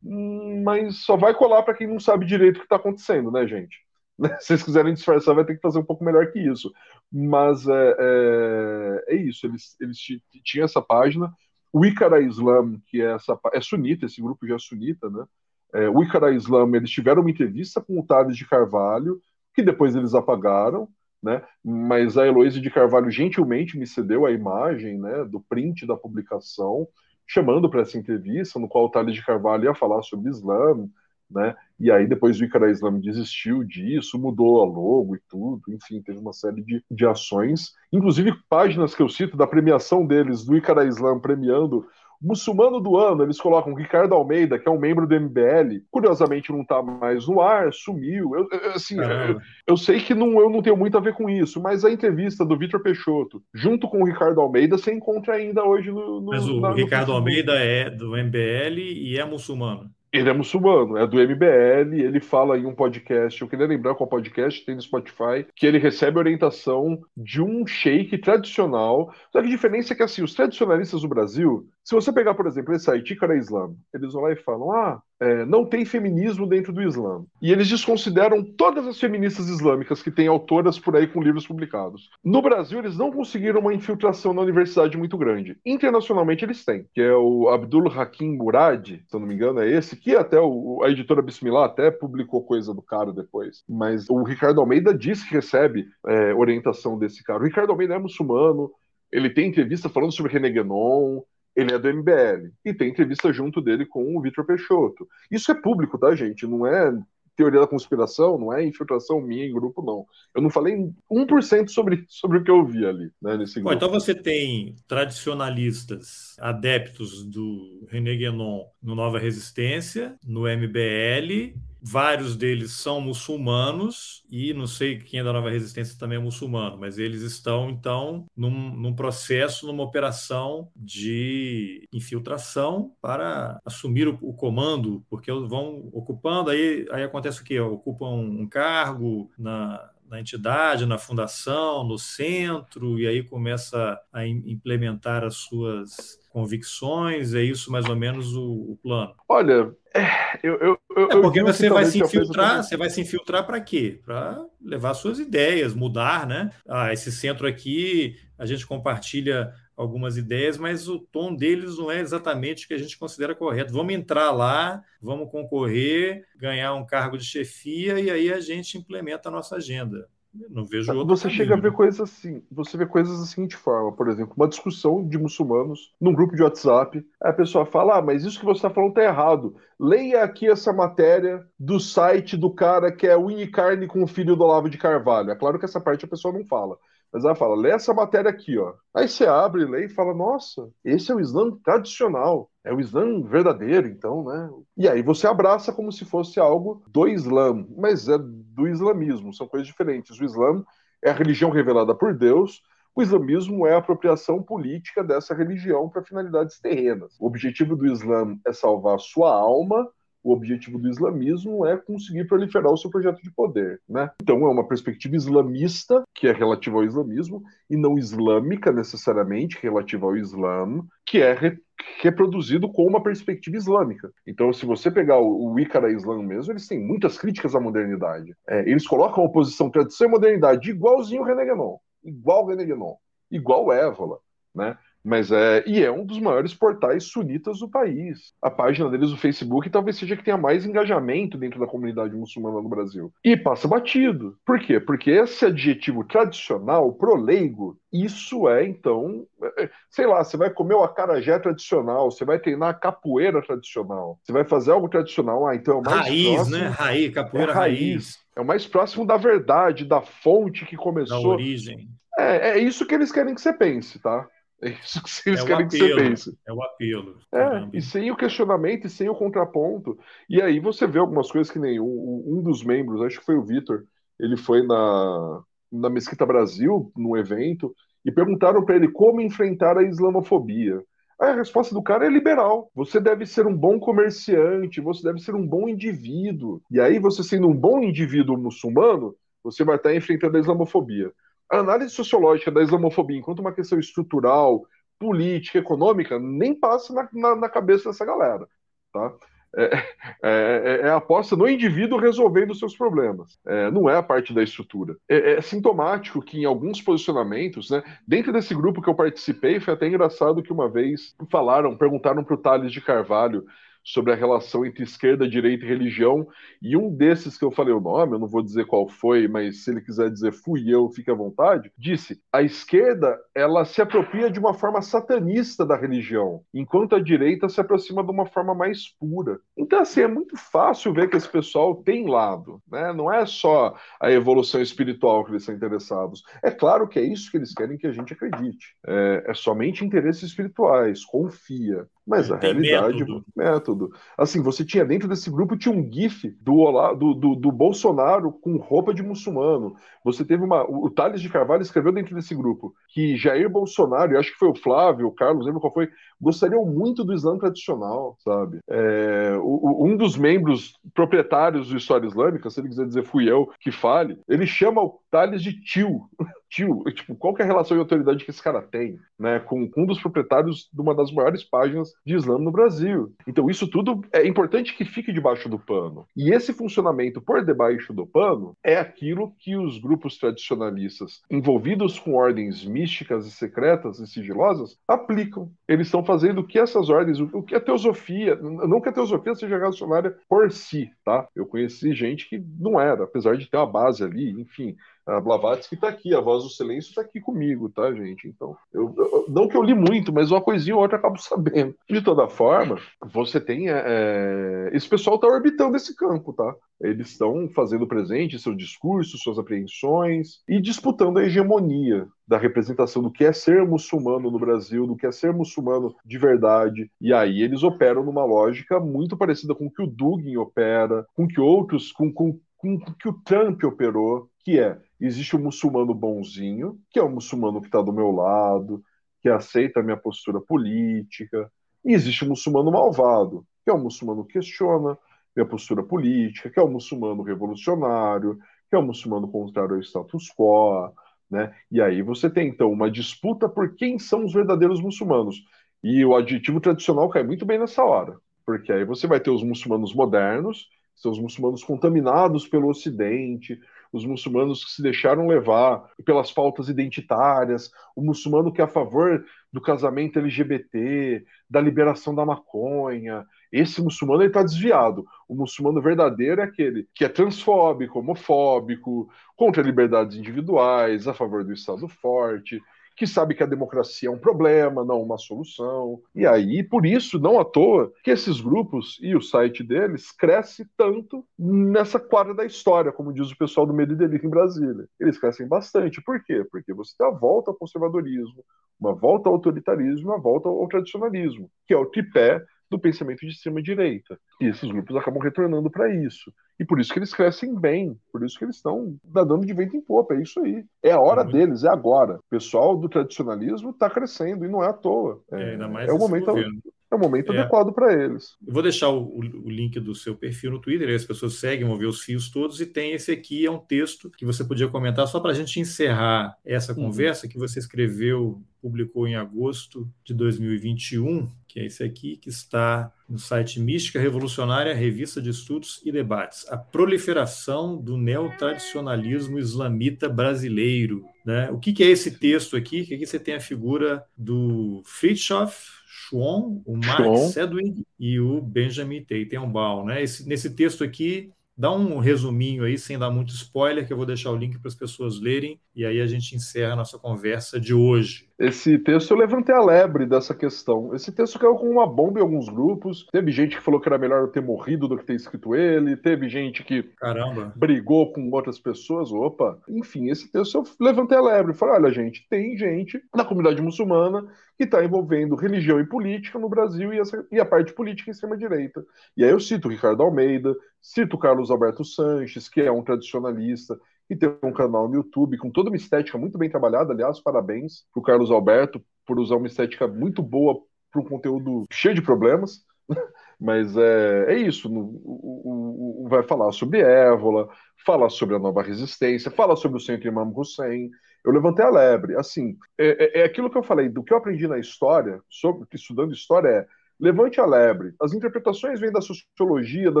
Mas só vai colar para quem não sabe direito o que está acontecendo, né, gente? Se vocês quiserem disfarçar, vai ter que fazer um pouco melhor que isso. Mas é, é, é isso, eles, eles tinham essa página. O Ikara Islam, que é, essa, é sunita, esse grupo já é sunita, né? É, o Ikara Islam, eles tiveram uma entrevista com o Tales de Carvalho, que depois eles apagaram, né? Mas a Heloísa de Carvalho gentilmente me cedeu a imagem, né, do print da publicação chamando para essa entrevista, no qual o Thales de Carvalho ia falar sobre Islã, né? E aí depois o Icara Islam desistiu disso, mudou a logo e tudo, enfim, teve uma série de, de ações, inclusive páginas que eu cito da premiação deles, do Icara Islam premiando Muçulmano do ano, eles colocam Ricardo Almeida, que é um membro do MBL. Curiosamente, não está mais no ar, sumiu. Eu, eu assim, eu, eu, sei que não, eu não tenho muito a ver com isso, mas a entrevista do Vitor Peixoto, junto com o Ricardo Almeida, você encontra ainda hoje no. no
mas o
na,
Ricardo Almeida é do MBL e é muçulmano.
Ele é muçulmano, é do MBL, ele fala em um podcast, eu queria lembrar qual podcast tem no Spotify, que ele recebe orientação de um sheik tradicional. Só que a diferença é que assim, os tradicionalistas do Brasil, se você pegar, por exemplo, esse aí, Tikara Islam, eles vão lá e falam: ah, é, não tem feminismo dentro do Islã. E eles desconsideram todas as feministas islâmicas que têm autoras por aí com livros publicados. No Brasil, eles não conseguiram uma infiltração na universidade muito grande. Internacionalmente, eles têm, que é o Abdul Hakim Murad, se eu não me engano, é esse, que até o, a editora Bismillah até publicou coisa do cara depois. Mas o Ricardo Almeida diz que recebe é, orientação desse cara. O Ricardo Almeida é muçulmano, ele tem entrevista falando sobre René Guénon, ele é do MBL. E tem entrevista junto dele com o Vitor Peixoto. Isso é público, tá, gente? Não é teoria da conspiração, não é infiltração minha em grupo, não. Eu não falei 1% sobre, sobre o que eu vi ali, né, nesse grupo.
Bom, então você tem tradicionalistas, adeptos do René Guénon no Nova Resistência, no MBL, Vários deles são muçulmanos e não sei quem é da Nova Resistência também é muçulmano, mas eles estão então num, num processo, numa operação de infiltração para assumir o, o, comando, porque vão ocupando aí aí acontece o quê? Ocupam um cargo na na entidade, na fundação, no centro, e aí começa a implementar as suas convicções, é isso mais ou menos o, o plano?
Olha, é, eu, eu, eu,
é porque você vai se infiltrar, você vai se infiltrar para quê? Para levar suas ideias, mudar, né? Ah, esse centro aqui, a gente compartilha algumas ideias, mas o tom deles não é exatamente o que a gente considera correto. Vamos entrar lá, vamos concorrer, ganhar um cargo de chefia e aí a gente implementa a nossa agenda. Não vejo outro
Você caminho. chega a ver coisas assim. Você vê coisas da seguinte forma, por exemplo, uma discussão de muçulmanos num grupo de WhatsApp. a pessoa fala: Ah, mas isso que você está falando tá errado. Leia aqui essa matéria do site do cara que é Unicarne com o filho do Olavo de Carvalho. É claro que essa parte a pessoa não fala. Mas ela fala, lê essa matéria aqui, ó. Aí você abre, lê e fala, nossa, esse é o Islã tradicional, é o Islã verdadeiro, então, né? E aí você abraça como se fosse algo do Islã, mas é do islamismo, são coisas diferentes. O Islã é a religião revelada por Deus, O islamismo é a apropriação política dessa religião para finalidades terrenas. O objetivo do Islã é salvar sua alma, o objetivo do islamismo é conseguir proliferar o seu projeto de poder. Né? Então é uma perspectiva islamista, que é relativa ao islamismo, e não islâmica necessariamente, relativa ao Islã, que é re reproduzido com uma perspectiva islâmica. Então, se você pegar o, Ícara Islã mesmo, eles têm muitas críticas à modernidade. É, eles colocam a oposição tradição e modernidade igualzinho o René Guénon, igual o René Guénon, igual o Évola, né? Mas é, e é um dos maiores portais sunitas do país. A página deles no Facebook talvez seja que tenha mais engajamento dentro da comunidade muçulmana no Brasil. E passa batido. Por quê? Porque esse adjetivo tradicional, proleigo, isso é então, é, é, sei lá, você vai comer o acarajé tradicional, você vai treinar a capoeira tradicional, você vai fazer algo tradicional, ah, então é o mais
raiz, próximo, né? Raiz, capoeira é raiz. raiz.
É o mais próximo da verdade, da fonte que começou. Da
origem.
É, é isso que eles querem que você pense, tá? É isso que eles é querem apelo, que você pense.
É o apelo.
É, e sem o questionamento e sem o contraponto. E aí você vê algumas coisas que nem um, um dos membros, acho que foi o Vitor, ele foi na, na Mesquita Brasil, num evento, e perguntaram para ele como enfrentar a islamofobia. Aí a resposta do cara é liberal. Você deve ser um bom comerciante, você deve ser um bom indivíduo. E aí, você sendo um bom indivíduo muçulmano, você vai estar enfrentando a islamofobia a análise sociológica da islamofobia enquanto uma questão estrutural, política, econômica, nem passa na, na, na cabeça dessa galera. Tá? É, é, é, é, a aposta no indivíduo resolvendo seus problemas. É, não é a parte da estrutura. É, é, sintomático que em alguns posicionamentos, né, dentro desse grupo que eu participei, foi até engraçado que uma vez falaram, perguntaram para o Thales de Carvalho sobre a relação entre esquerda, direita e religião. E um desses que eu falei o nome, eu não vou dizer qual foi, mas se ele quiser dizer fui eu, fique à vontade, disse: a esquerda ela se apropria de uma forma satanista da religião, enquanto a direita se aproxima de uma forma mais pura. Então, assim, é muito fácil ver que esse pessoal tem lado, né? Não é só a evolução espiritual que eles são interessados. É claro que é isso que eles querem que a gente acredite. É, é somente interesses espirituais, confia. Mas a realidade, método. método. Assim, você tinha dentro desse grupo tinha um gif do, Olá, do, do, do, Bolsonaro com roupa de muçulmano. Você teve uma. O Thales de Carvalho escreveu dentro desse grupo que Jair Bolsonaro, eu acho que foi o Flávio, o Carlos, lembro qual foi, gostariam muito do Islã tradicional, sabe? É, o, um dos membros proprietários do História Islâmica, se ele quiser dizer fui eu que fale, ele chama o Thales de tio. tio, tipo, qual é a relação de autoridade que esse cara tem, né, com, com um dos proprietários de uma das maiores páginas de Islã no Brasil. Então isso tudo é importante que fique debaixo do pano. E esse funcionamento por debaixo do pano é aquilo que os grupos tradicionalistas envolvidos com ordens místicas e secretas e sigilosas aplicam. Eles estão fazendo o que essas ordens, o que a teosofia, não que a teosofia seja reacionária por si, tá? Eu conheci gente que não era, apesar de ter uma base ali, enfim, a Blavatsky está aqui, a voz do silêncio está aqui comigo, tá, gente? Então, eu, eu, não que eu li muito, mas uma coisinha ou outra eu acabo sabendo. De toda forma, você tem. É, é esse pessoal está orbitando esse campo, tá? Eles estão fazendo presente seu discurso, suas apreensões e disputando a hegemonia da representação do que é ser muçulmano no Brasil, do que é ser muçulmano de verdade. E aí eles operam numa lógica muito parecida com o que o Dugin opera, com que outros, com, com, com que o Trump operou, que é existe o muçulmano bonzinho, que é o muçulmano que está do meu lado, que aceita a minha postura política, e existe o muçulmano malvado, que é o muçulmano que questiona minha postura política, que é o muçulmano revolucionário, que é o muçulmano contrário ao status quo, né? E aí você tem então uma disputa por quem são os verdadeiros muçulmanos. E o adjetivo tradicional cai muito bem nessa hora, porque aí você vai ter os muçulmanos modernos, são os muçulmanos contaminados pelo Ocidente, os muçulmanos que se deixaram levar pelas pautas identitárias, o muçulmano que é a favor do casamento LGBT, da liberação da maconha. Esse muçulmano está desviado. O muçulmano verdadeiro é aquele que é transfóbico, homofóbico, contra liberdades individuais, a favor do Estado forte, que sabe que a democracia é um problema, não uma solução. E aí, por isso, não à toa, que esses grupos e o site deles cresce tanto nessa quadra da história, como diz o pessoal do Medo e Delírio em Brasília. Eles crescem bastante. Por quê? Porque você tem a volta ao conservadorismo, uma volta ao autoritarismo, uma volta ao tradicionalismo, que é o tripé do pensamento de extrema-direita. E esses grupos acabam retornando para isso. E por isso que eles crescem bem, por isso que eles estão dando de vento em popa, é isso aí. É a hora deles, é agora. O pessoal do tradicionalismo está crescendo e não é à toa. É, é, é o momento. Governo é o momento é. adequado para eles.
Eu vou deixar o, o, link do seu perfil no Twitter, aí as pessoas seguem, vão ver os fios todos, e tem esse aqui, é um texto que você podia comentar, só para a gente encerrar essa uhum. conversa que você escreveu, publicou em agosto de 2021, que é esse aqui, que está no site Mística Revolucionária, Revista de Estudos e Debates. A proliferação do neotradicionalismo islamita brasileiro. Né? O que, que é esse texto aqui? Que aqui você tem a figura do Fritjof Schwann, o Mark Sedwig e o Benjamin Teitenbaum. Né? Esse, nesse texto aqui, dá um resuminho aí, sem dar muito spoiler, que eu vou deixar o link para as pessoas lerem, e aí a gente encerra a nossa conversa de hoje.
Esse texto eu levantei a lebre dessa questão. Esse texto caiu com uma bomba em alguns grupos. Teve gente que falou que era melhor eu ter morrido do que ter escrito ele. Teve gente que
Caramba.
brigou com outras pessoas. Opa! Enfim, esse texto eu levantei a lebre. Falei: olha, gente, tem gente na comunidade muçulmana que está envolvendo religião e política no Brasil e a, e a parte política em extrema-direita. E aí eu cito o Ricardo Almeida, cito o Carlos Alberto Sanches, que é um tradicionalista e tem um canal no YouTube com toda uma estética muito bem trabalhada. Aliás, parabéns para o Carlos Alberto por usar uma estética muito boa para um conteúdo cheio de problemas. Mas é, é isso. O, o, o, vai falar sobre Évola, fala sobre a nova resistência, fala sobre o centro Imam Hussein. Eu levantei a lebre. Assim, é, é, é aquilo que eu falei, do que eu aprendi na história, sobre estudando história, é Levante a lebre. As interpretações vêm da sociologia, da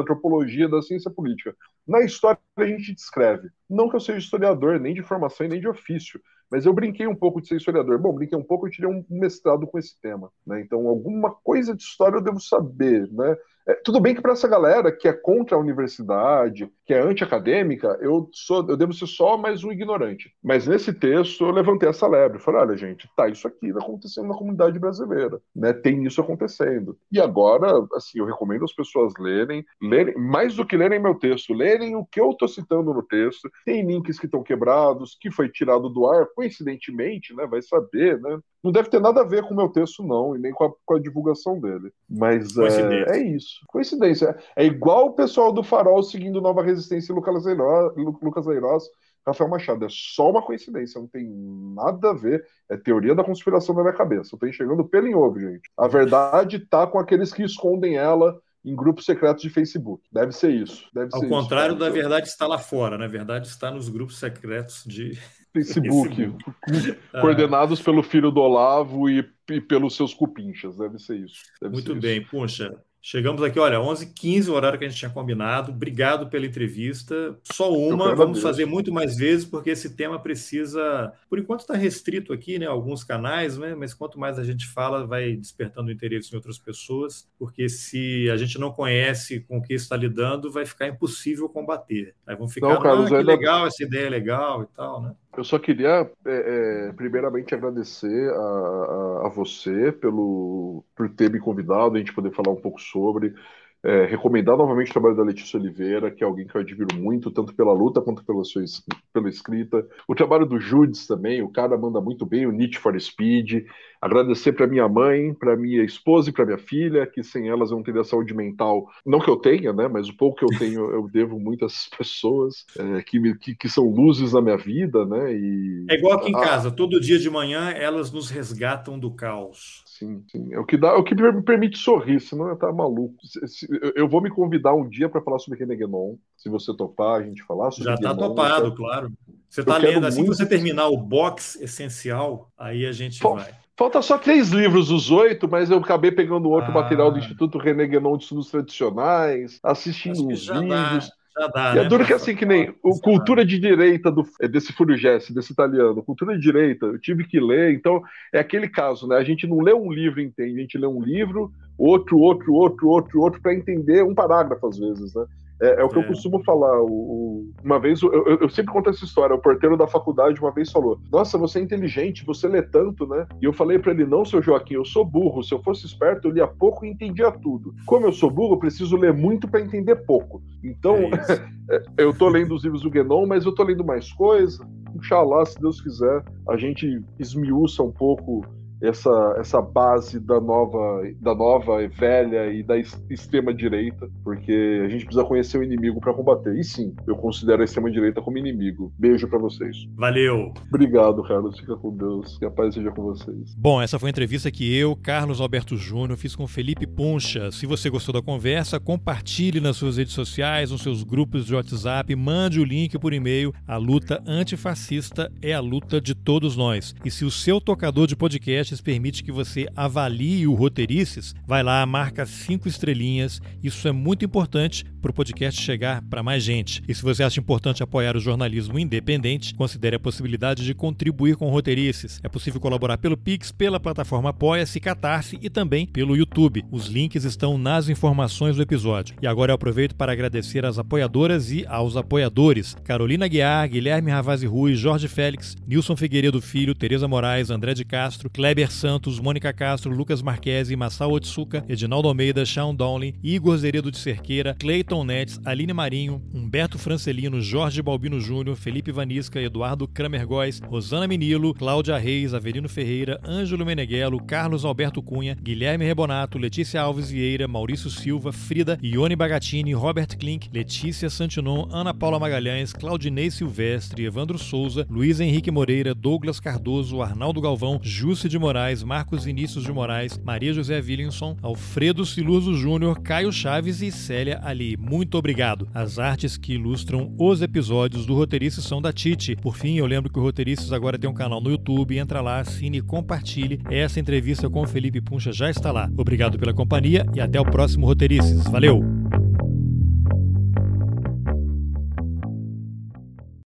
antropologia, da ciência política. Na história a gente descreve. Não que eu seja historiador, nem de formação e nem de ofício, mas eu brinquei um pouco de ser historiador. Bom, brinquei um pouco, eu tirei um mestrado com esse tema. Né? Então, alguma coisa de história eu devo saber. Né? É, tudo bem que para essa galera que é contra a universidade, que é anti-acadêmica, eu, sou, eu devo ser só mais um ignorante. Mas nesse texto eu levantei essa lebre. Falei, olha, gente, tá isso aqui acontecendo na comunidade brasileira. Né? Tem isso acontecendo. E agora, assim, eu recomendo as pessoas lerem, lerem, mais do que lerem meu texto, lerem o que eu estou citando no texto. Tem links que estão quebrados, que foi tirado do ar, coincidentemente, né? Vai saber, né? Não deve ter nada a ver com o meu texo, não, e nem com a, com a divulgação dele. Mas é, é, isso. Coincidência. É igual o pessoal do Farol seguindo Nova Resistência e Lucas Eiroz, Lucas Eiroz Rafael Machado. É só uma coincidência, não tem nada a ver. É teoria da conspiração na minha cabeça. Eu tô enxergando pelo em ovo, gente. A verdade tá com aqueles que escondem ela em grupos secretos de Facebook. Deve ser isso. Deve
Ao
ser
contrário isso, da verdade está lá fora, né? A verdade está nos grupos secretos de
Facebook, coordenados pelo filho do Olavo e, e, pelos seus cupinchas, deve ser isso. Deve
Muito
ser
bem,
isso.
puxa. Chegamos aqui, olha, 11h15, o horário que a gente tinha combinado. Obrigado pela entrevista. Só uma, vamos fazer muito mais vezes, porque esse tema precisa. Por enquanto está restrito aqui, né? Alguns canais, né? Mas quanto mais a gente fala, vai despertando interesse em outras pessoas, porque se a gente não conhece com o que está lidando, vai ficar impossível combater. Aí vão ficar, não, Carlos, ah, que ainda... legal, essa ideia é legal e tal, né?
Eu só queria, é, é, primeiramente, agradecer a, a, a, você pelo, por ter me convidado, a gente poder falar um pouco sobre. É, recomendar novamente o trabalho da Letícia Oliveira, que é alguém que eu admiro muito, tanto pela luta quanto pela sua pela escrita. O trabalho do Judes também, o cara manda muito bem, o Need for Speed. Agradecer para minha mãe, para minha esposa e para minha filha, que sem elas eu não teria saúde mental. Não que eu tenha, né? Mas o pouco que eu tenho eu devo muito a essas pessoas é, que, me, que, que, são luzes na minha vida, né? E,
é igual aqui em ah, casa, todo dia de manhã elas nos resgatam do caos.
Sim, sim. É o que dá, é o que me permite sorrir, senão eu tá maluco. Eu vou me convidar um dia para falar sobre Renegenon, se você topar, a gente falar sobre
Já está topado, claro. Você está lendo, assim muito... que você terminar o box essencial, aí a gente vai.
Falta só três livros, os oito, mas eu acabei pegando outro ah. material do Instituto René Guénon de Estudos Tradicionais, assistindo os vídeos.
Dá,
e é né, duro que assim, que nem o Cultura de Direita do, é desse Furugesse, desse italiano, Cultura de Direita, eu tive que ler, então é aquele caso, né? A gente não lê um livro entende, a gente lê um livro, outro, outro, outro, outro, outro, para entender um parágrafo às vezes, né? É, é o que é. eu costumo falar. O, o, uma vez, eu, eu, eu, sempre conto essa história. O porteiro da faculdade uma vez falou: Nossa, você é inteligente, você lê tanto, né? E eu falei para ele: Não, seu Joaquim, eu sou burro. Se eu fosse esperto, eu lia pouco e entendia tudo. Como eu sou burro, eu preciso ler muito para entender pouco. Então, é eu tô lendo os livros do Guénon, mas eu tô lendo mais coisa. Inxalá, se Deus quiser, a gente esmiuça um pouco essa, essa base da nova, da nova e velha e da extrema direita, porque a gente precisa conhecer o inimigo para combater. E sim, eu considero a extrema direita como inimigo. Beijo para vocês.
Valeu.
Obrigado, Carlos. Fica com Deus. Que a paz seja com vocês.
Bom, essa foi a entrevista que eu, Carlos Alberto Júnior, fiz com Felipe Puncha. Se você gostou da conversa, compartilhe nas suas redes sociais, nos seus grupos de WhatsApp, mande o link por e-mail. A luta antifascista é a luta de todos nós. E se o seu tocador de permite que você avalie o Roteirices, vai lá, marca cinco estrelinhas. Isso é muito importante para o podcast chegar para mais gente. E se você acha importante apoiar o jornalismo independente, considere a possibilidade de contribuir com Roteirices. É possível colaborar pelo Pix, pela plataforma Apoia-se, Catarse e também pelo YouTube. Os links estão nas informações do episódio. E agora eu aproveito para agradecer às apoiadoras e aos apoiadores: Carolina Guiar, Guilherme Ravazzi Rui, Jorge Félix, Nilson Figueiredo Filho, Tereza Moraes, André de Castro, Kleber Santos, Mônica Castro, Lucas Marquesi, Massal Otsuka, Edinaldo Almeida, Sean Dowling, Igor Zeredo de Cerqueira, Cleiton Nets, Aline Marinho, Humberto Francelino, Jorge Balbino Júnior, Felipe Vanisca, Eduardo Kramer Góes, Rosana Minilo, Cláudia Reis, Avelino Ferreira, Ângelo Meneghello, Carlos Alberto Cunha, Guilherme Rebonato, Letícia Alves Vieira, Maurício Silva, Frida, Ione Bagatini, Robert Klink, Letícia Santinon, Ana Paula Magalhães, Claudinei Silvestre, Evandro Souza, Luiz Henrique Moreira, Douglas Cardoso, Arnaldo Galvão, Júcio de Moraes, Marcos Vinícius de Moraes, Maria José Williamson, Alfredo Siluso Júnior, Caio Chaves e Célia Ali. Muito obrigado. As artes que ilustram os episódios do Roteirices são da Tite. Por fim, eu lembro que o Roteirices agora tem um canal no YouTube. Entra lá, assine e compartilhe. Essa entrevista com o Felipe Puncha já está lá. Obrigado pela companhia e até o próximo Roteirices. Valeu!